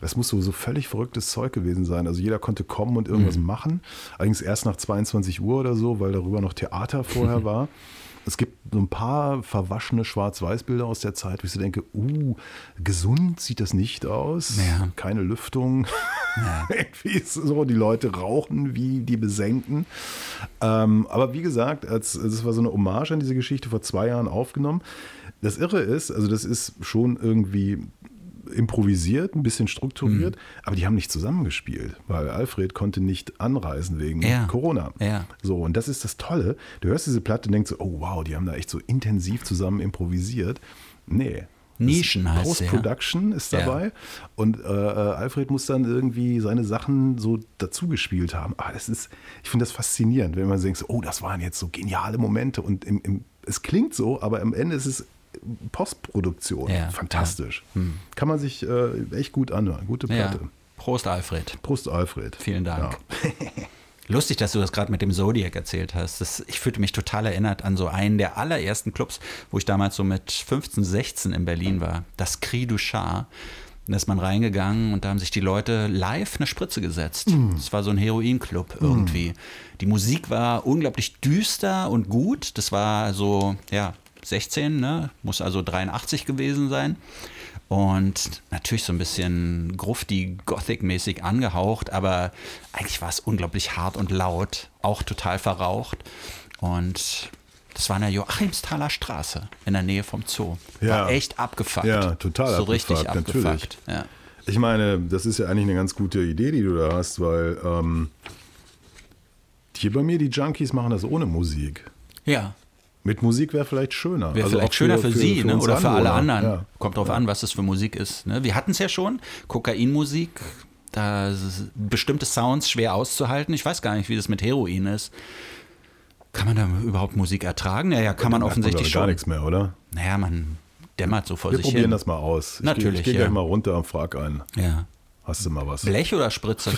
Das muss so, so völlig verrücktes Zeug gewesen sein. Also jeder konnte kommen und irgendwas mhm. machen. Allerdings erst nach 22 Uhr oder so, weil darüber noch Theater vorher war. Es gibt so ein paar verwaschene Schwarz-Weiß-Bilder aus der Zeit, wo ich so denke, uh, gesund sieht das nicht aus. Ja. Keine Lüftung. Ja. Irgendwie ist so, die Leute rauchen wie die Besenken. Ähm, aber wie gesagt, als, das war so eine Hommage an diese Geschichte vor zwei Jahren aufgenommen. Das Irre ist, also das ist schon irgendwie improvisiert, ein bisschen strukturiert, mhm. aber die haben nicht zusammengespielt, weil Alfred konnte nicht anreisen wegen ja. Corona. Ja. So, und das ist das Tolle. Du hörst diese Platte und denkst so, oh wow, die haben da echt so intensiv zusammen improvisiert. Nee, Nischen heißt Post-Production ja. ist dabei. Ja. Und äh, äh, Alfred muss dann irgendwie seine Sachen so dazugespielt haben. Aber das ist, ich finde das faszinierend, wenn man denkt, oh, das waren jetzt so geniale Momente. Und im, im, es klingt so, aber am Ende ist es Postproduktion. Ja, Fantastisch. Hm. Kann man sich äh, echt gut anhören. Gute Platte. Prost, Alfred. Prost, Alfred. Vielen Dank. Lustig, dass du das gerade mit dem Zodiac erzählt hast. Das, ich fühlte mich total erinnert an so einen der allerersten Clubs, wo ich damals so mit 15, 16 in Berlin war. Das Cri du Char. Da ist man reingegangen und da haben sich die Leute live eine Spritze gesetzt. Es mm. war so ein Heroinclub irgendwie. Mm. Die Musik war unglaublich düster und gut. Das war so, ja, 16, ne? muss also 83 gewesen sein. Und natürlich so ein bisschen grufti, gothic-mäßig angehaucht, aber eigentlich war es unglaublich hart und laut, auch total verraucht. Und das war in der Joachimsthaler Straße in der Nähe vom Zoo. War Ja. echt abgefuckt. Ja, total So abgefuckt, richtig natürlich. abgefuckt. Ja. Ich meine, das ist ja eigentlich eine ganz gute Idee, die du da hast, weil ähm, hier bei mir die Junkies machen das ohne Musik. ja. Mit Musik wäre vielleicht schöner. Wäre Also vielleicht schöner für, Sie ne? uns oder für alle anderen. Ja. Kommt drauf an, was das für Musik ist. Ne? Wir hatten es ja schon, Kokainmusik, da bestimmte Sounds schwer auszuhalten. Ich weiß gar nicht, wie das mit Heroin ist. Kann man da überhaupt Musik ertragen? Ja, ja, kann man offensichtlich gar schon. nichts mehr, oder? Naja, man dämmert so vor Wir sich probieren hin. das mal aus. Ich Natürlich, Geh, ich gehe ja. gleich mal runter und frag einen. Ja. Hast du mal was? Blech oder Spritze?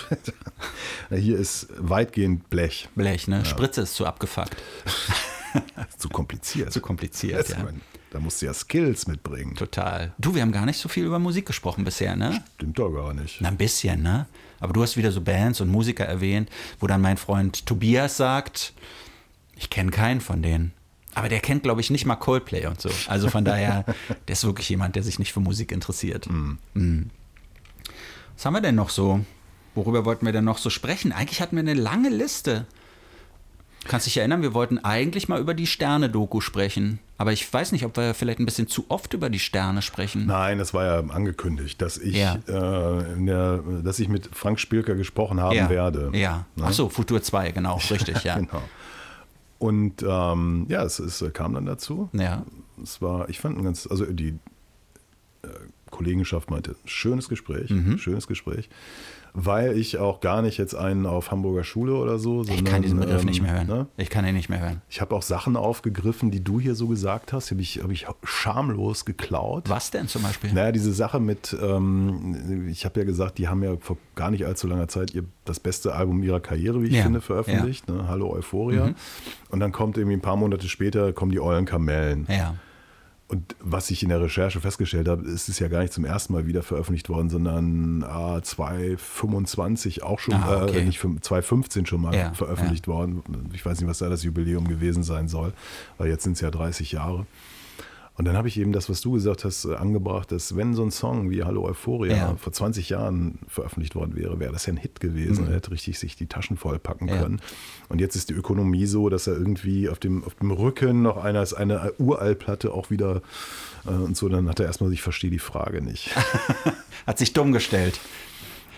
Hier ist weitgehend Blech. Blech, ne? Spritze ist zu abgefuckt. Zu kompliziert. Zu kompliziert, Das, ja. mein, Da musst du ja Skills mitbringen. Total. Du, wir haben gar nicht so viel über Musik gesprochen bisher, ne? Stimmt doch gar nicht. Na, ein bisschen, ne? Aber du hast wieder so Bands und Musiker erwähnt, wo dann mein Freund Tobias sagt, ich kenne keinen von denen. Aber der kennt, glaube ich, nicht mal Coldplay und so. Also von daher, der ist wirklich jemand, der sich nicht für Musik interessiert. Mhm. Was haben wir denn noch so? Worüber wollten wir denn noch so sprechen? Eigentlich hatten wir eine lange Liste. Kannst dich erinnern, wir wollten eigentlich mal über die Sterne-Doku sprechen. Aber ich weiß nicht, ob wir vielleicht ein bisschen zu oft über die Sterne sprechen. Nein, das war ja angekündigt, dass ich, Ja. äh, in der, dass ich mit Frank Spilker gesprochen haben ja. werde. Ja. Ne? Ach so, Futur 2, genau, richtig, ja. Genau. Und ähm, ja, es, es kam dann dazu. Ja. Es war, ich fand ein ganz, also die äh, Kollegenschaft meinte, schönes Gespräch, Mhm. schönes Gespräch, weil ich auch gar nicht jetzt einen auf Hamburger Schule oder so, Ich sondern, kann diesen Begriff ähm, nicht mehr hören. ne? Ich kann ihn nicht mehr hören. Ich habe auch Sachen aufgegriffen, die du hier so gesagt hast, habe ich, hab ich schamlos geklaut. Was denn zum Beispiel? Naja, diese Sache mit, ähm, ich habe ja gesagt, die haben ja vor gar nicht allzu langer Zeit ihr, das beste Album ihrer Karriere, wie ich Ja, finde, veröffentlicht. Ne? Hallo Euphoria. Und dann kommt irgendwie ein paar Monate später, kommen die Eulen Kamellen. Ja. Und was ich in der Recherche festgestellt habe, ist es ja gar nicht zum ersten Mal wieder veröffentlicht worden, sondern ah, 2025 auch schon, Ah, okay. äh, nicht fünf- 2015 schon mal Ja, veröffentlicht worden. Ich weiß nicht, was da das Jubiläum gewesen sein soll, weil jetzt sind es ja 30 Jahre. Und dann habe ich eben das, was du gesagt hast, äh, angebracht, dass wenn so ein Song wie Hallo Euphoria Ja. vor 20 Jahren veröffentlicht worden wäre, wäre das ja ein Hit gewesen. Er hätte richtig sich die Taschen vollpacken Mhm. Ja. können. Und jetzt ist die Ökonomie so, dass er irgendwie auf dem, auf dem Rücken noch einer ist eine Uraltplatte auch wieder äh, und so, dann hat er erstmal, ich verstehe die Frage nicht. Hat sich dumm gestellt.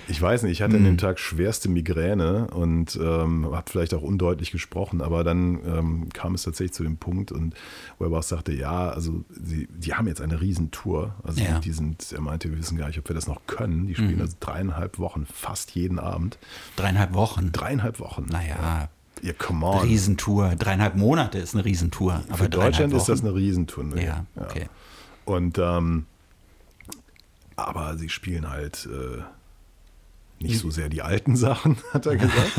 Ich weiß nicht, ich hatte an dem Tag schwerste Migräne und ähm, habe vielleicht auch undeutlich gesprochen, aber dann ähm, kam es tatsächlich zu dem Punkt und wo er auch sagte, ja, also sie, die haben jetzt eine Riesentour. Also Ja. die sind, er meinte, wir wissen gar nicht, ob wir das noch können. Die spielen also dreieinhalb Wochen, fast jeden Abend. Dreieinhalb Wochen. Dreieinhalb Wochen. Naja, Ja, come on. Riesentour. Dreieinhalb Monate ist eine Riesentour. Aber Für Deutschland ist das eine Riesentour. Ja, okay. Und ähm, aber sie spielen halt äh, nicht so sehr die alten Sachen, hat er gesagt.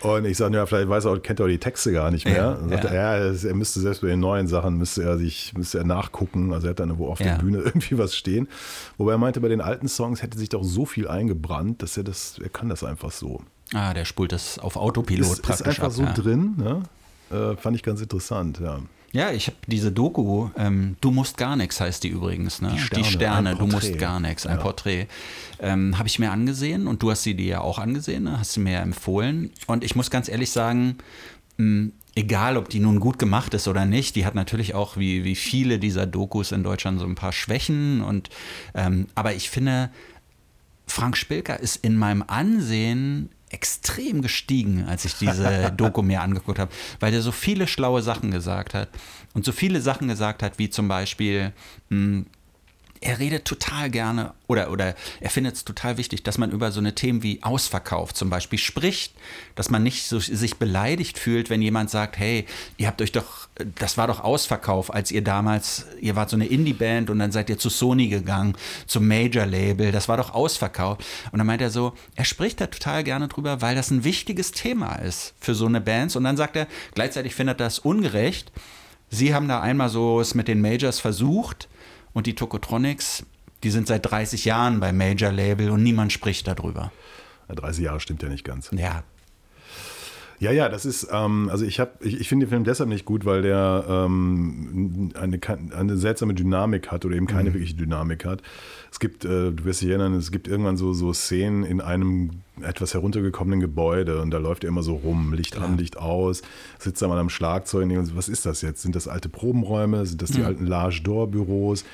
Und ich sage, ja, vielleicht weiß er, auch- kennt er auch die Texte gar nicht mehr. Ja, sagt ja. er, ja, er müsste selbst bei den neuen Sachen, müsste er sich, müsste er nachgucken. Also er hat dann wo auf Ja. der Bühne irgendwie was stehen. Wobei er meinte, bei den alten Songs hätte sich doch so viel eingebrannt, dass er das, er kann das einfach so. Ah, der spult das auf Autopilot Ist, ist praktisch einfach ab. so drin, ne? Äh, fand ich ganz interessant, ja. Ja, ich habe diese Doku, ähm, Du musst gar nichts heißt die übrigens, ne? Die Sterne, ein du musst gar nichts, ein Ja. Porträt. Ähm, habe ich mir angesehen und du hast sie dir ja auch angesehen, ne? hast sie mir ja empfohlen. Und ich muss ganz ehrlich sagen, mh, egal ob die nun gut gemacht ist oder nicht, die hat natürlich auch wie, wie viele dieser Dokus in Deutschland so ein paar Schwächen. Und ähm, aber ich finde, Frank Spilker ist in meinem Ansehen extrem gestiegen, als ich diese Doku mir angeguckt habe, weil der so viele schlaue Sachen gesagt hat und so viele Sachen gesagt hat, wie zum Beispiel, mh, er redet total gerne oder, oder er findet es total wichtig, dass man über so eine Themen wie Ausverkauf zum Beispiel spricht, dass man nicht so sich beleidigt fühlt, wenn jemand sagt, hey, ihr habt euch doch, das war doch Ausverkauf, als ihr damals, ihr wart so eine Indie-Band und dann seid ihr zu Sony gegangen, zum Major-Label, das war doch Ausverkauf. Und dann meint er so, er spricht da total gerne drüber, weil das ein wichtiges Thema ist für so eine Bands. Und dann sagt er, gleichzeitig findet das ungerecht. Sie haben da einmal so es mit den Majors versucht und die Tokotronics, die sind seit 30 Jahren beim Major-Label und niemand spricht darüber. Ja, 30 Jahre stimmt ja nicht ganz. Ja, Ja, ja, das ist, ähm, also ich habe, ich, ich finde den Film deshalb nicht gut, weil der ähm, eine, eine seltsame Dynamik hat oder eben keine mhm. wirkliche Dynamik hat. Es gibt, äh, du wirst dich erinnern, es gibt irgendwann so, so Szenen in einem etwas heruntergekommenen Gebäude und da läuft er immer so rum, Licht an, Licht aus, sitzt da mal am Schlagzeug und denkt, was ist das jetzt? Sind das alte Probenräume? Sind das die mhm. alten Large Door Büros?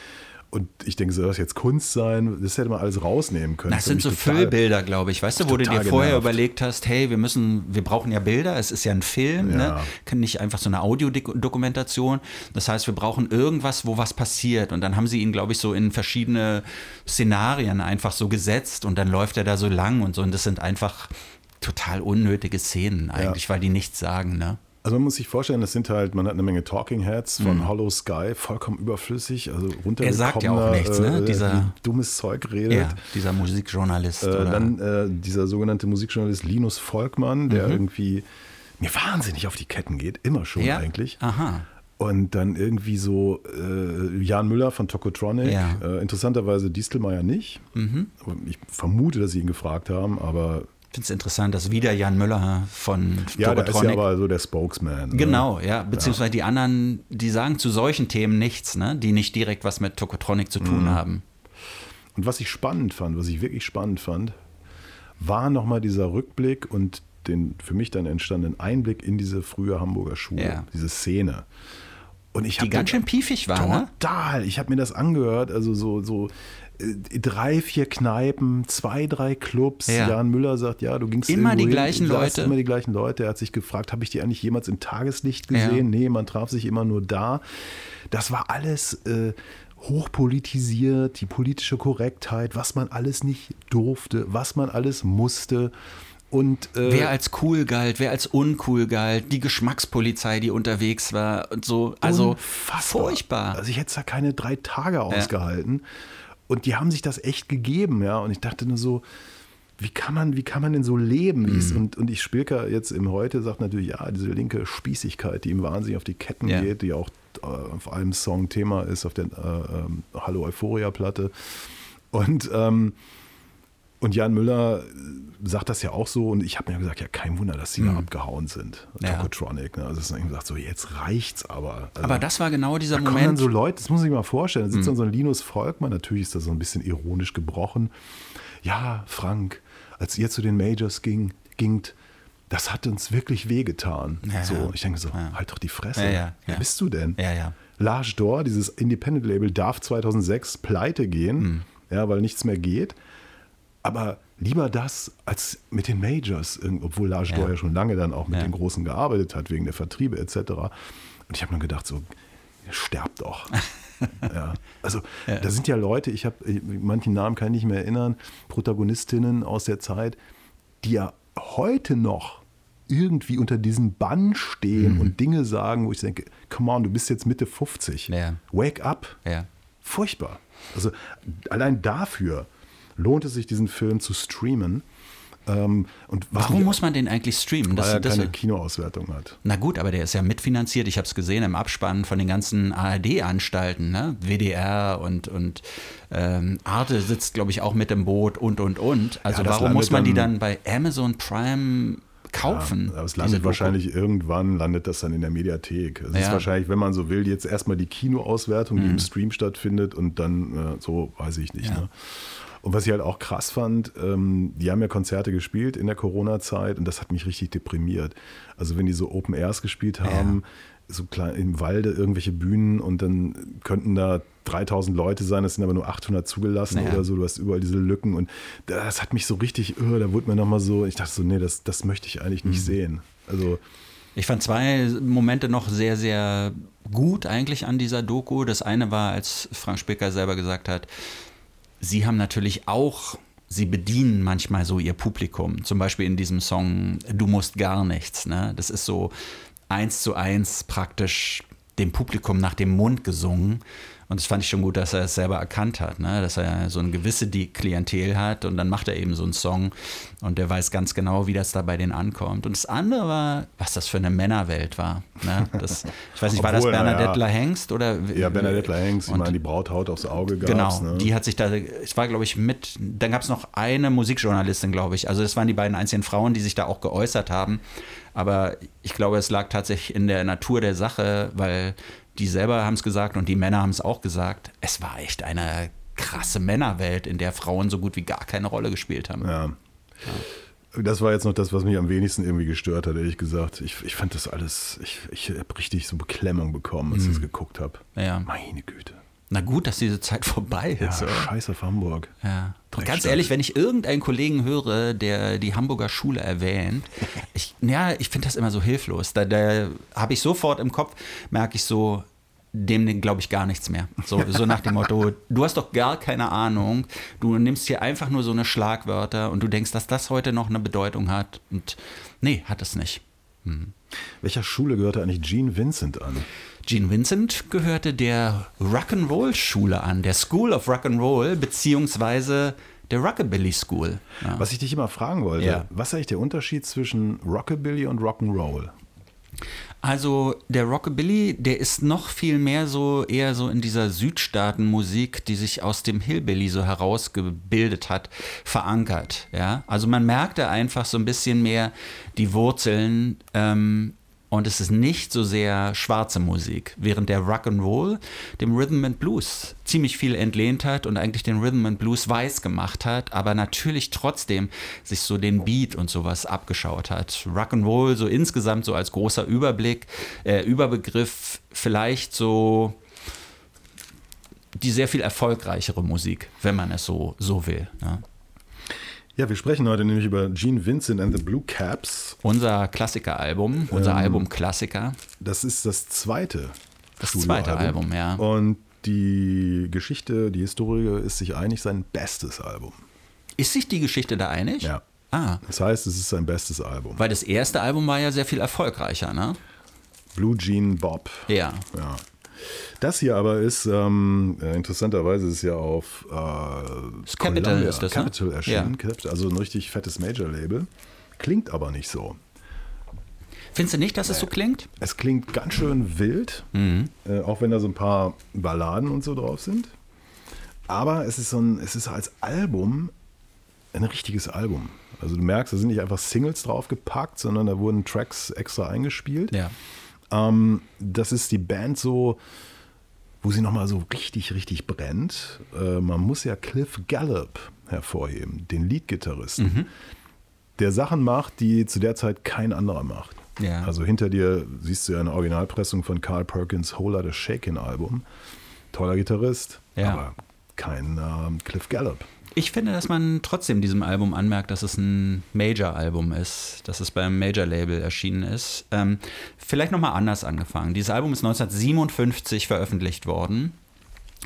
Und ich denke, soll das jetzt Kunst sein? Das hätte man alles rausnehmen können. Das, das sind so Füllbilder, glaube ich. Weißt du, wo du dir vorher genervt. überlegt hast, hey, wir müssen, wir brauchen ja Bilder, es ist ja ein Film, ne? ja. ne? nicht einfach so eine Audiodokumentation. Das heißt, wir brauchen irgendwas, wo was passiert. Und dann haben sie ihn, glaube ich, so in verschiedene Szenarien einfach so gesetzt und dann läuft er da so lang und so. Und das sind einfach total unnötige Szenen eigentlich, ja. weil die nichts sagen, ne? Also man muss sich vorstellen, das sind halt, man hat eine Menge Talking Heads von mhm. Hollow Sky, vollkommen überflüssig, also Er sagt ja auch nichts, ne? Äh, dieser dummes Zeug redet. Ja, dieser Musikjournalist. Äh, dann äh, dieser sogenannte Musikjournalist Linus Volkmann, der mhm. irgendwie mir wahnsinnig auf die Ketten geht, immer schon ja? eigentlich. Aha. Und dann irgendwie so äh, Jan Müller von Tokotronic, ja. äh, interessanterweise Distelmeier nicht. Mhm. Ich vermute, dass sie ihn gefragt haben, aber finde es interessant, dass wieder Jan Müller von Ja, der ist ja aber so der Spokesman. Ne? Genau, ja. Beziehungsweise ja. die anderen, die sagen zu solchen Themen nichts, ne? die nicht direkt was mit Tokotronic zu tun mhm. haben. Und was ich spannend fand, was ich wirklich spannend fand, war nochmal dieser Rückblick und den für mich dann entstandenen Einblick in diese frühe Hamburger Schule, ja. diese Szene. Und ich die ganz schön piefig war, total, ne? Total. Ich habe mir das angehört, also so, so drei, vier Kneipen, zwei, drei Clubs. Ja. Jan Müller sagt, ja, du gingst immer die gleichen Leute. Immer die gleichen Leute. Er hat sich gefragt, habe ich die eigentlich jemals im Tageslicht gesehen? Ja. Nee, man traf sich immer nur da. Das war alles äh, hochpolitisiert, die politische Korrektheit, was man alles nicht durfte, was man alles musste. Und, äh, wer als cool galt, wer als uncool galt, die Geschmackspolizei, die unterwegs war und so. Also unfassbar. furchtbar. Also ich hätte da keine drei Tage ausgehalten. Ja. Und die haben sich das echt gegeben, ja. Und ich dachte nur so, wie kann man, wie kann man denn so leben? Mhm. Und, und ich Spilker jetzt im Heute sagt natürlich, ja, diese linke Spießigkeit, die ihm wahnsinnig auf die Ketten ja. geht, die auch äh, auf einem Song Thema ist, auf der äh, äh, Hallo Euphoria-Platte. Und ähm, und Jan Müller sagt das ja auch so und ich habe mir gesagt, ja, kein Wunder, dass sie mhm. da abgehauen sind. Ja. Tokotronic. Ne? Also es ist gesagt, so jetzt reicht's aber. Also, aber das war genau dieser da Moment. Dann so Leute, das muss ich mir mal vorstellen, da sitzt mhm. dann so ein Linus Volkmann, natürlich ist das so ein bisschen ironisch gebrochen. Ja, Frank, als ihr zu den Majors ging, gingt, das hat uns wirklich wehgetan. Ja, so, ich denke so, ja. halt doch die Fresse. Ja, Wer bist du denn? Ja, ja. Large Door, dieses Independent-Label, darf 2006 pleite gehen, mhm. ja, weil nichts mehr geht. Aber lieber das als mit den Majors, obwohl Lars ja. ja schon lange dann auch mit ja. den Großen gearbeitet hat, wegen der Vertriebe etc. Und ich habe mir gedacht, so, sterbt doch. ja. Also ja. da sind ja Leute, ich habe, manchen Namen kann ich nicht mehr erinnern, Protagonistinnen aus der Zeit, die ja heute noch irgendwie unter diesem Bann stehen mhm. und Dinge sagen, wo ich denke, come on, du bist jetzt Mitte 50. Ja. Wake up. Furchtbar. Also allein dafür lohnt es sich, diesen Film zu streamen. Ähm, und Warum muss man den eigentlich streamen? Weil er keine Kinoauswertung hat. Na gut, aber der ist ja mitfinanziert. Ich habe es gesehen im Abspann von den ganzen ARD-Anstalten, ne? WDR und, und ähm, Arte sitzt, glaube ich, auch mit im Boot und, und, und. Also ja, warum muss man die dann bei Amazon Prime kaufen. Ja, aber es landet wahrscheinlich irgendwann, landet das dann in der Mediathek. Es ja. ist wahrscheinlich, wenn man so will, jetzt erstmal die Kinoauswertung, die mhm. im Stream stattfindet und dann äh, so, weiß ich nicht. Ja. Ne? Und was ich halt auch krass fand, ähm, die haben ja Konzerte gespielt in der Corona-Zeit und das hat mich richtig deprimiert. Also wenn die so Open Airs gespielt haben, ja. so klein im Walde irgendwelche Bühnen und dann könnten da 3000 Leute sein, das sind aber nur 800 zugelassen naja. oder so, du hast überall diese Lücken und das hat mich so richtig, oh, da wurde mir nochmal so, ich dachte so, nee, das, das möchte ich eigentlich nicht mhm. sehen. Also ich fand zwei Momente noch sehr, sehr gut eigentlich an dieser Doku. Das eine war, als Frank Spicker selber gesagt hat, sie haben natürlich auch, sie bedienen manchmal so ihr Publikum. Zum Beispiel in diesem Song Du musst gar nichts. Ne? Das ist so eins zu eins praktisch dem Publikum nach dem Mund gesungen. Und das fand ich schon gut, dass er es selber erkannt hat, ne? dass er so eine gewisse die Klientel hat und dann macht er eben so einen Song und der weiß ganz genau, wie das da bei denen ankommt. Und das andere war, was das für eine Männerwelt war. Ne? Das, ich weiß nicht, war das Obwohl, Bernadette ja. Hengst oder? Ja, Bernadette Hengst, ich Und- meine, die Brauthaut aufs Auge gab Genau, ne? die hat sich da, es war glaube ich mit, dann gab es noch eine Musikjournalistin, glaube ich. Also das waren die beiden einzigen Frauen, die sich da auch geäußert haben. Aber ich glaube, es lag tatsächlich in der Natur der Sache, weil die selber haben es gesagt und die Männer haben es auch gesagt. Es war echt eine krasse Männerwelt, in der Frauen so gut wie gar keine Rolle gespielt haben. Ja. Das war jetzt noch das, was mich am wenigsten irgendwie gestört hat, ehrlich gesagt. Ich, ich fand das alles, ich, ich habe richtig so Beklemmung bekommen, als ich das geguckt habe. Mhm. Ja. Meine Güte. Na gut, dass diese Zeit vorbei Ja, ist. oder? scheiß auf Hamburg. Ja. Ganz ehrlich, wenn ich irgendeinen Kollegen höre, der die Hamburger Schule erwähnt, ich, ja, ich finde das immer so hilflos. Da, da habe ich sofort im Kopf, merke ich so, dem glaube ich gar nichts mehr. So, so nach dem Motto, du hast doch gar keine Ahnung, du nimmst hier einfach nur so eine Schlagwörter und du denkst, dass das heute noch eine Bedeutung hat. Und nee, hat es nicht. Welcher Schule gehörte eigentlich Gene Vincent an? Gene Vincent gehörte der Rock'n'Roll-Schule an, der School of Rock'n'Roll, beziehungsweise der Rockabilly School. Ja. Was ich dich immer fragen wollte, Ja. was ist eigentlich der Unterschied zwischen Rockabilly und Rock'n'Roll? Also der Rockabilly, der ist noch viel mehr so eher so in dieser Südstaatenmusik, die sich aus dem Hillbilly so herausgebildet hat, verankert. Ja, also man merkt da einfach so ein bisschen mehr die Wurzeln. Ähm, und es ist nicht so sehr schwarze Musik, während der Rock'n'Roll dem Rhythm and Blues ziemlich viel entlehnt hat und eigentlich den Rhythm and Blues weiß gemacht hat, aber natürlich trotzdem sich so den Beat und sowas abgeschaut hat. Rock'n'Roll so insgesamt so als großer Überblick, äh, Überbegriff vielleicht so die sehr viel erfolgreichere Musik, wenn man es so, so will. Ne? Ja, wir sprechen heute nämlich über Gene Vincent and the Blue Caps. Unser Klassikeralbum, unser Album Klassiker, Das ist das zweite. das zweite Album, ja. Und die Geschichte, die Historie ist sich einig, sein bestes Album. Ist sich die Geschichte da einig? Ja. Ah, Das heißt, es ist sein bestes Album. weil das erste Album war ja sehr viel erfolgreicher, ne? Blue Jean Bob. Ja. Ja. Das hier aber ist, ähm, äh, interessanterweise ist es ja auf äh, Capital Columbia, ist das, ne? Capital erschienen, Ja. Also ein richtig fettes Major-Label. Klingt aber nicht so. Findest du nicht, dass es so klingt? Es klingt ganz schön wild, Mhm. äh, auch wenn da so ein paar Balladen und so drauf sind. Aber es ist so ein, es ist als Album ein richtiges Album. Also du merkst, da sind nicht einfach Singles draufgepackt, sondern da wurden Tracks extra eingespielt. Ja. Ähm, das ist die Band so, wo sie nochmal so richtig, richtig brennt. Äh, man muss ja Cliff Gallup hervorheben, den Leadgitarristen, Mhm. der Sachen macht, die zu der Zeit kein anderer macht. Ja. Also hinter dir siehst du ja eine Originalpressung von Carl Perkins' Whole Lotta Shakin' Album. Toller Gitarrist, Ja. aber kein ähm, Cliff Gallup. Ich finde, dass man trotzdem diesem Album anmerkt, dass es ein Major-Album ist, dass es beim Major-Label erschienen ist. Ähm, vielleicht nochmal anders angefangen. Dieses Album ist 1957 veröffentlicht worden.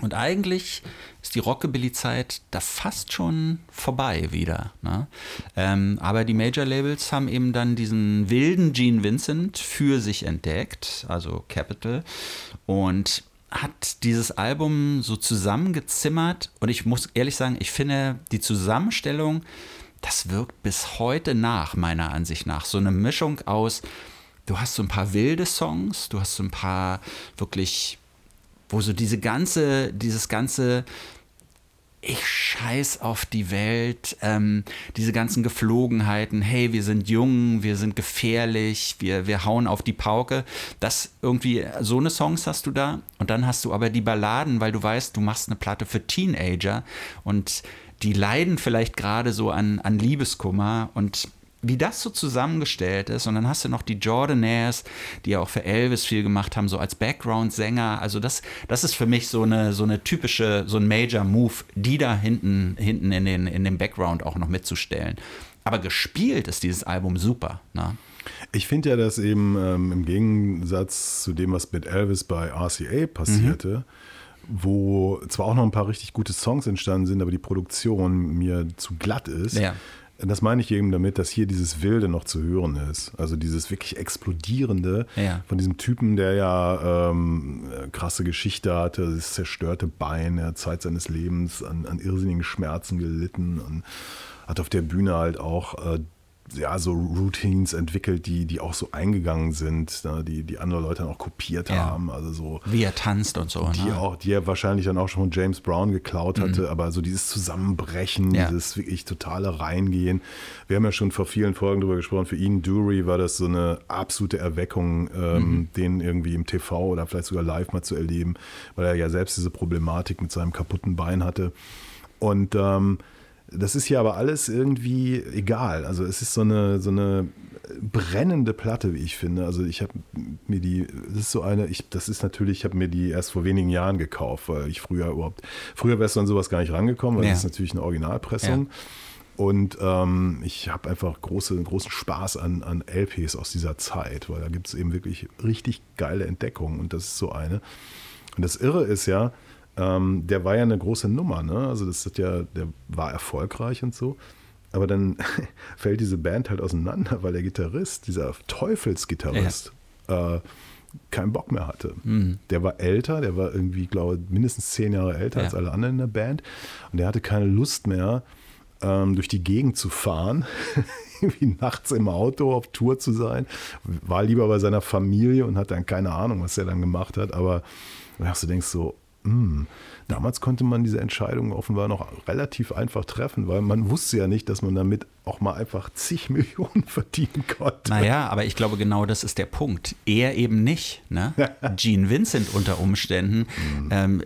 Und eigentlich ist die Rockabilly-Zeit da fast schon vorbei wieder. Ne? Ähm, aber die Major-Labels haben eben dann diesen wilden Gene Vincent für sich entdeckt, also Capital, und hat dieses Album so zusammengezimmert. Und ich muss ehrlich sagen, ich finde die Zusammenstellung, das wirkt bis heute nach, meiner Ansicht nach. So eine Mischung aus, du hast so ein paar wilde Songs, du hast so ein paar wirklich wo so diese ganze, dieses ganze ich scheiß auf die Welt, ähm, diese ganzen Geflogenheiten, hey, wir sind jung, wir sind gefährlich, wir, wir hauen auf die Pauke. Das irgendwie, so eine Songs hast du da. Und dann hast du aber die Balladen, weil du weißt, du machst eine Platte für Teenager und die leiden vielleicht gerade so an, an Liebeskummer und wie das so zusammengestellt ist. Und dann hast du noch die Jordanaires, die ja auch für Elvis viel gemacht haben, so als Background-Sänger. Also das, das ist für mich so eine, so eine typische, so ein Major-Move, die da hinten, hinten in, den, in dem Background auch noch mitzustellen. Aber gespielt ist dieses Album super. Ne? Ich finde ja, dass eben ähm, im Gegensatz zu dem, was mit Elvis bei RCA passierte, wo zwar auch noch ein paar richtig gute Songs entstanden sind, aber die Produktion mir zu glatt ist, Ja. Das meine ich eben damit, dass hier dieses Wilde noch zu hören ist. Also dieses wirklich Explodierende Ja. von diesem Typen, der ja ähm, krasse Geschichte hatte, das zerstörte Bein, er hat Zeit seines Lebens an, an irrsinnigen Schmerzen gelitten und hat auf der Bühne halt auch äh, ja, so Routines entwickelt, die, die auch so eingegangen sind, ne, die, die andere Leute dann auch kopiert Ja. haben. Also so Wie er tanzt und so. die ne? auch, die er wahrscheinlich dann auch schon von James Brown geklaut hatte, aber so dieses Zusammenbrechen, Mhm. Ja. dieses wirklich totale Reingehen. Wir haben ja schon vor vielen Folgen darüber gesprochen, für ihn Dury war das so eine absolute Erweckung, ähm, Mhm. den irgendwie im TV oder vielleicht sogar live mal zu erleben, weil er ja selbst diese Problematik mit seinem kaputten Bein hatte. Und ähm, das ist hier aber alles irgendwie egal. Also es ist so eine, so eine brennende Platte, wie ich finde. Also ich habe mir die, das ist so eine, ich, das ist natürlich, ich habe mir die erst vor wenigen Jahren gekauft, weil ich früher überhaupt, früher wärst du an sowas gar nicht rangekommen, weil Ja. das ist natürlich eine Originalpressung. Und ähm, ich habe einfach große, großen Spaß an, an LPs aus dieser Zeit, weil da gibt es eben wirklich richtig geile Entdeckungen und das ist so eine. Und das Irre ist ja, ähm, der war ja eine große Nummer, ne? Also das ist ja, der war erfolgreich und so. Aber dann fällt diese Band halt auseinander, weil der Gitarrist, dieser Teufelsgitarrist, äh, keinen Bock mehr hatte. Mhm. Der war älter, der war irgendwie, glaube ich, mindestens zehn Jahre älter Ja. als alle anderen in der Band. Und der hatte keine Lust mehr, ähm, durch die Gegend zu fahren, irgendwie nachts im Auto auf Tour zu sein. War lieber bei seiner Familie und hat dann keine Ahnung, was er dann gemacht hat. Aber du denkst so, hm, damals konnte man diese Entscheidung offenbar noch relativ einfach treffen, weil man wusste ja nicht, dass man damit auch mal einfach zig Millionen verdienen konnte. Naja, aber ich glaube, genau das ist der Punkt. Er eben nicht. Ne? Gene Vincent unter Umständen. Ähm,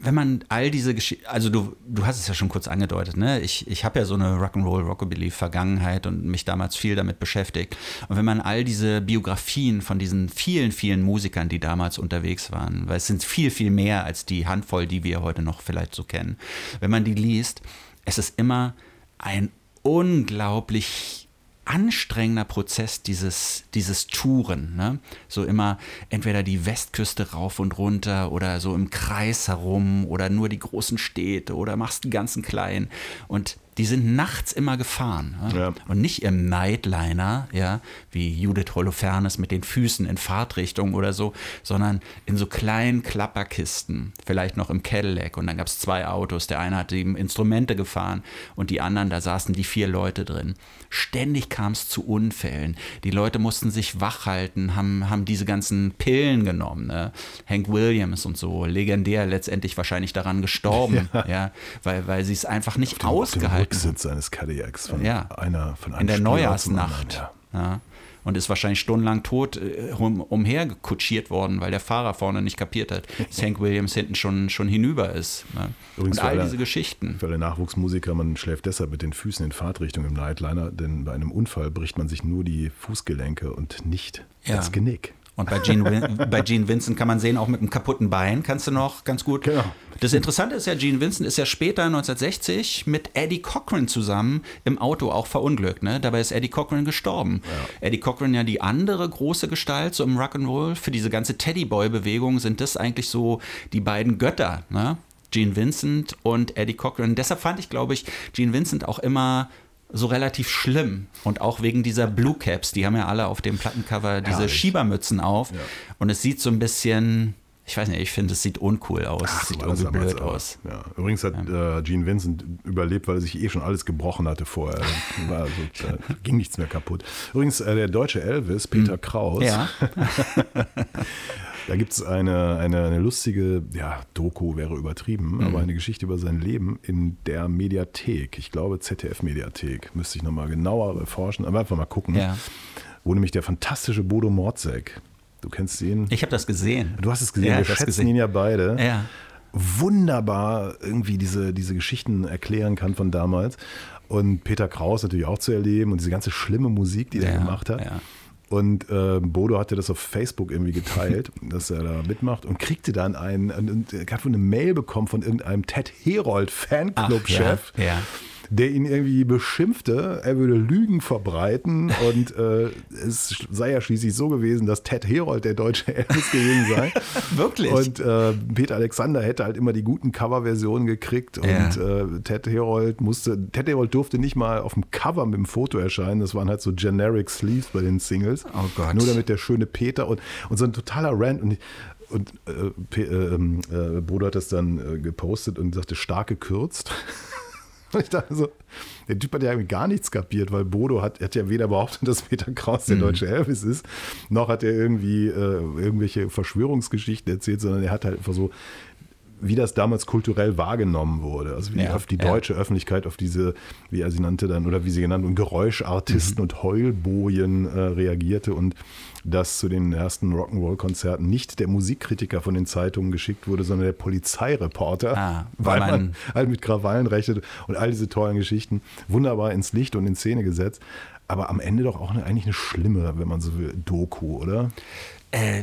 wenn man all diese Geschichten, also du, du hast es ja schon kurz angedeutet, ne? Ich, ich habe ja so eine Rock'n'Roll, Rockabilly-Vergangenheit und mich damals viel damit beschäftigt. Und wenn man all diese Biografien von diesen vielen, vielen Musikern, die damals unterwegs waren, weil es sind viel, viel mehr als die Handvoll, die wir heute noch vielleicht so kennen, wenn man die liest, es ist immer ein unglaublich anstrengender Prozess, dieses, dieses Touren. Ne? So immer entweder die Westküste rauf und runter oder so im Kreis herum oder nur die großen Städte oder machst die ganzen kleinen. Und die sind nachts immer gefahren. Ja? Ja. Und nicht im Nightliner, ja, wie Judith Holofernes mit den Füßen in Fahrtrichtung oder so, sondern in so kleinen Klapperkisten, vielleicht noch im Cadillac. Und dann gab es zwei Autos. Der eine hat die Instrumente gefahren und die anderen, da saßen die vier Leute drin. Ständig kam es zu Unfällen. Die Leute mussten sich wach halten, haben, haben diese ganzen Pillen genommen. Ne? Hank Williams und so, legendär letztendlich wahrscheinlich daran gestorben, ja, weil, weil sie es einfach nicht ausgehalten haben. Rücksitz seines Cadillacs von Ja. einer von einem in der Spieler Neujahrsnacht. anderen, Ja. Und ist wahrscheinlich stundenlang tot äh, um, umhergekutschiert worden, weil der Fahrer vorne nicht kapiert hat, dass Hank Williams hinten schon, schon hinüber ist. Ne? Übrigens Und all diese Geschichten. Für alle Nachwuchsmusiker, man schläft deshalb mit den Füßen in Fahrtrichtung im Nightliner, denn bei einem Unfall bricht man sich nur die Fußgelenke und nicht Ja. das Genick. Und bei Gene, bei Gene Vincent kann man sehen, auch mit einem kaputten Bein kannst du noch ganz gut. Genau. Das Interessante ist ja, Gene Vincent ist ja später 1960 mit Eddie Cochran zusammen im Auto auch verunglückt. Ne? Dabei ist Eddie Cochran gestorben. Eddie Cochran ja die andere große Gestalt so im Rock'n'Roll. Für diese ganze Teddyboy-Bewegung sind das eigentlich so die beiden Götter. Ne? Gene Vincent und Eddie Cochran. Deshalb fand ich, glaube ich, Gene Vincent auch immer so relativ schlimm. Und auch wegen dieser Blue Caps, die haben ja alle auf dem Plattencover diese Herrlich. Schiebermützen auf. Ja. Und es sieht so ein bisschen, ich weiß nicht, ich finde, es sieht uncool aus. es sieht irgendwie blöd aus. Ja. Übrigens hat äh, Gene Vincent überlebt, weil er sich eh schon alles gebrochen hatte vorher. War also, da ging nichts mehr kaputt. Übrigens, äh, der deutsche Elvis, Peter Kraus, Hm. Ja, da gibt es eine, eine, eine lustige, ja, Doku wäre übertrieben, Mhm. aber eine Geschichte über sein Leben in der Mediathek. Ich glaube, ZDF-Mediathek. Müsste ich nochmal genauer erforschen, aber einfach mal gucken. ja. Wo nämlich der fantastische Bodo Mordzek, du kennst ihn? Ich habe das gesehen. Du hast es gesehen, Ja, wir schätzen gesehen. ihn ja beide. Ja. Wunderbar irgendwie diese, diese Geschichten erklären kann von damals. Und Peter Kraus natürlich auch zu erleben und diese ganze schlimme Musik, die Ja, er gemacht hat. ja. Und äh, Bodo hatte das auf Facebook irgendwie geteilt, dass er da mitmacht und kriegte dann einen, und, und hat wohl eine Mail bekommen von irgendeinem Ted Herold Fanclub-Chef. Ja, ja. Der ihn irgendwie beschimpfte, er würde Lügen verbreiten und äh, es sei ja schließlich so gewesen, dass Ted Herold der deutsche Elvis gewesen sei. Wirklich? Und äh, Peter Alexander hätte halt immer die guten Coverversionen gekriegt und Ja. äh, Ted Herold musste, Ted Herold durfte nicht mal auf dem Cover mit dem Foto erscheinen, das waren halt so generic Sleeves bei den Singles. Oh Gott. Nur damit der schöne Peter und, und so ein totaler Rant und und äh, Pe- äh, ähm, äh, Bodo hat das dann äh, gepostet und sagte, stark gekürzt. Ich dachte so, der Typ hat ja irgendwie gar nichts kapiert, weil Bodo hat, hat ja weder behauptet, dass Peter Kraus der deutsche Elvis ist, noch hat er irgendwie äh, irgendwelche Verschwörungsgeschichten erzählt, sondern er hat halt einfach so, wie das damals kulturell wahrgenommen wurde. Also wie Ja, auf die ja. deutsche Öffentlichkeit auf diese, wie er sie nannte dann, oder wie sie genannt, und Geräuschartisten und Heulbojen äh, reagierte und dass zu den ersten Rock'n'Roll-Konzerten nicht der Musikkritiker von den Zeitungen geschickt wurde, sondern der Polizeireporter, Ah, weil weil man halt mit Krawallen rechnete und all diese tollen Geschichten wunderbar ins Licht und in Szene gesetzt. Aber am Ende doch auch eine, eigentlich eine schlimme, wenn man so will, Doku, oder? Äh,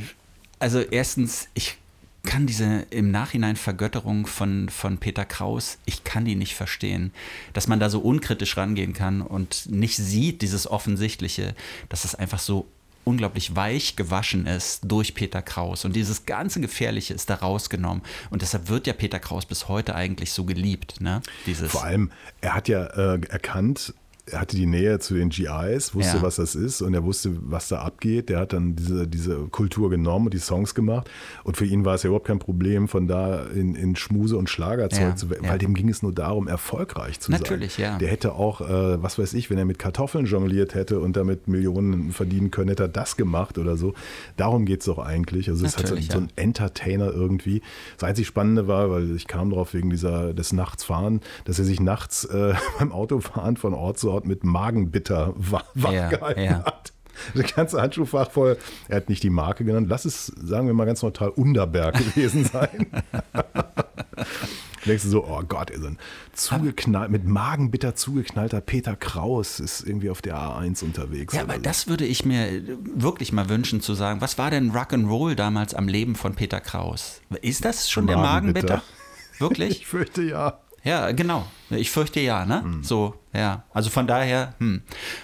also erstens, ich kann diese im Nachhinein Vergötterung von, von Peter Kraus, ich kann die nicht verstehen. Dass man da so unkritisch rangehen kann und nicht sieht, dieses Offensichtliche, dass es einfach so unglaublich weich gewaschen ist durch Peter Kraus. Und dieses ganze Gefährliche ist da rausgenommen. Und deshalb wird ja Peter Kraus bis heute eigentlich so geliebt. Ne? Dieses, Vor allem, er hat ja äh, erkannt, er hatte die Nähe zu den GIs, wusste, Ja. was das ist und er wusste, was da abgeht. Der hat dann diese, diese Kultur genommen und die Songs gemacht. Und für ihn war es ja überhaupt kein Problem, von da in, in Schmuse und Schlagerzeug Ja, zu werden, ja. weil dem ging es nur darum, erfolgreich zu Natürlich, sein. ja. Der hätte auch, äh, was weiß ich, wenn er mit Kartoffeln jongliert hätte und damit Millionen verdienen können, hätte er das gemacht oder so. Darum geht es doch eigentlich. Also es hat so, so ja. ein Entertainer irgendwie. Das einzig Spannende war, weil ich kam drauf wegen dieser des Nachtsfahren, dass er sich nachts äh, beim Autofahren von Ort zu Ort mit Magenbitter wa- wachgehalten ja. hat. Das ganze Handschuhfach voll. Er hat nicht die Marke genannt. Lass es, sagen wir mal ganz neutral, Underberg gewesen sein. Denkst du so, oh Gott, so ein zugeknallt, mit Magenbitter zugeknallter Peter Kraus ist irgendwie auf der A1 unterwegs. Ja, aber so. das würde ich mir wirklich mal wünschen zu sagen. Was war denn Rock'n'Roll damals am Leben von Peter Kraus? Ist das schon der Magenbitter. Magenbitter? Wirklich? Ich fürchte ja. Ja, genau. Ich fürchte ja, ne? So, ja. Also von daher, hm.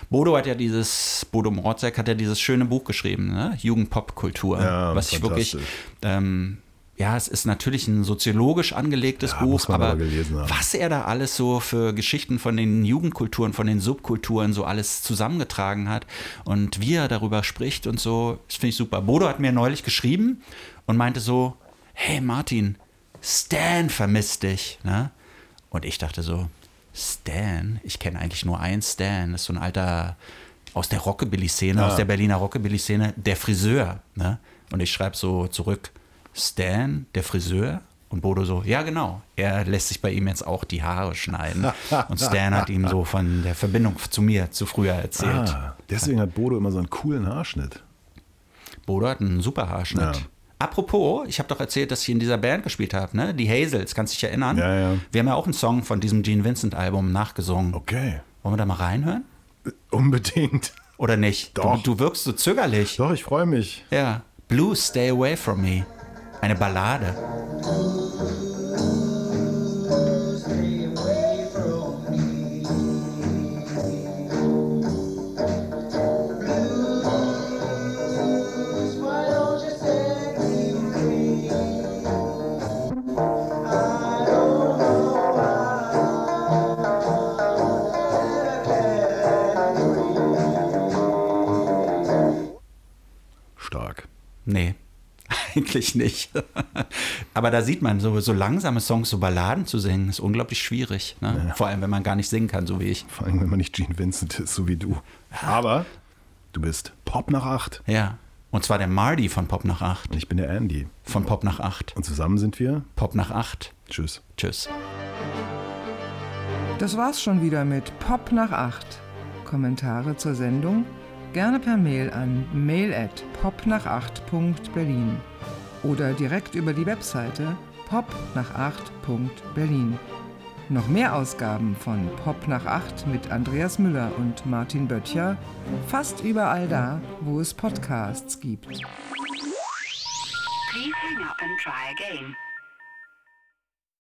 Bodo hat ja dieses, Bodo Morzek hat ja dieses schöne Buch geschrieben, ne? Jugendpopkultur. Ja, was ich wirklich, ähm, ja, es ist natürlich ein soziologisch angelegtes Ja, Buch, aber was er da alles so für Geschichten von den Jugendkulturen, von den Subkulturen so alles zusammengetragen hat und wie er darüber spricht und so, das finde ich super. Bodo hat mir neulich geschrieben und meinte so, hey Martin, Stan vermisst dich, ne? Und ich dachte so, Stan? Ich kenne eigentlich nur einen Stan. Das ist so ein alter aus der Rockabilly-Szene, aus der Berliner Rockabilly-Szene, der Friseur. Ne? Und ich schreibe so zurück, Stan, der Friseur? Und Bodo so, ja genau, er lässt sich bei ihm jetzt auch die Haare schneiden. Und Stan hat ihm so von der Verbindung zu mir zu früher erzählt. Ah, deswegen hat Bodo immer so einen coolen Haarschnitt. Bodo hat einen super Haarschnitt. Ja. Apropos, ich habe doch erzählt, dass ich in dieser Band gespielt habe, ne? Die Hazels, kannst du dich erinnern? Ja, ja. Wir haben ja auch einen Song von diesem Gene Vincent Album nachgesungen. Okay. Wollen wir da mal reinhören? Unbedingt. Oder nicht? Doch. Du, du wirkst so zögerlich. Doch, ich freue mich. Ja. Blue, Stay Away From Me. Eine Ballade. Eigentlich nicht. Aber da sieht man, so, so langsame Songs, so Balladen zu singen, ist unglaublich schwierig. Ne? Vor allem, wenn man gar nicht singen kann, so wie ich. Vor allem, wenn man nicht Gene Vincent ist, so wie du. Aber du bist Pop nach acht. Ja. Und zwar der Marty von Pop nach 8. Und ich bin der Andy. Von Pop nach 8. Und zusammen sind wir. Pop nach 8. Tschüss. Tschüss. Das war's schon wieder mit Pop nach 8. Kommentare zur Sendung gerne per Mail an mail at popnach8.berlin oder direkt über die Webseite popnach8.berlin. Noch mehr Ausgaben von Pop nach 8 mit Andreas Müller und Martin Böttcher fast überall da, wo es Podcasts gibt. Please hang up and try again.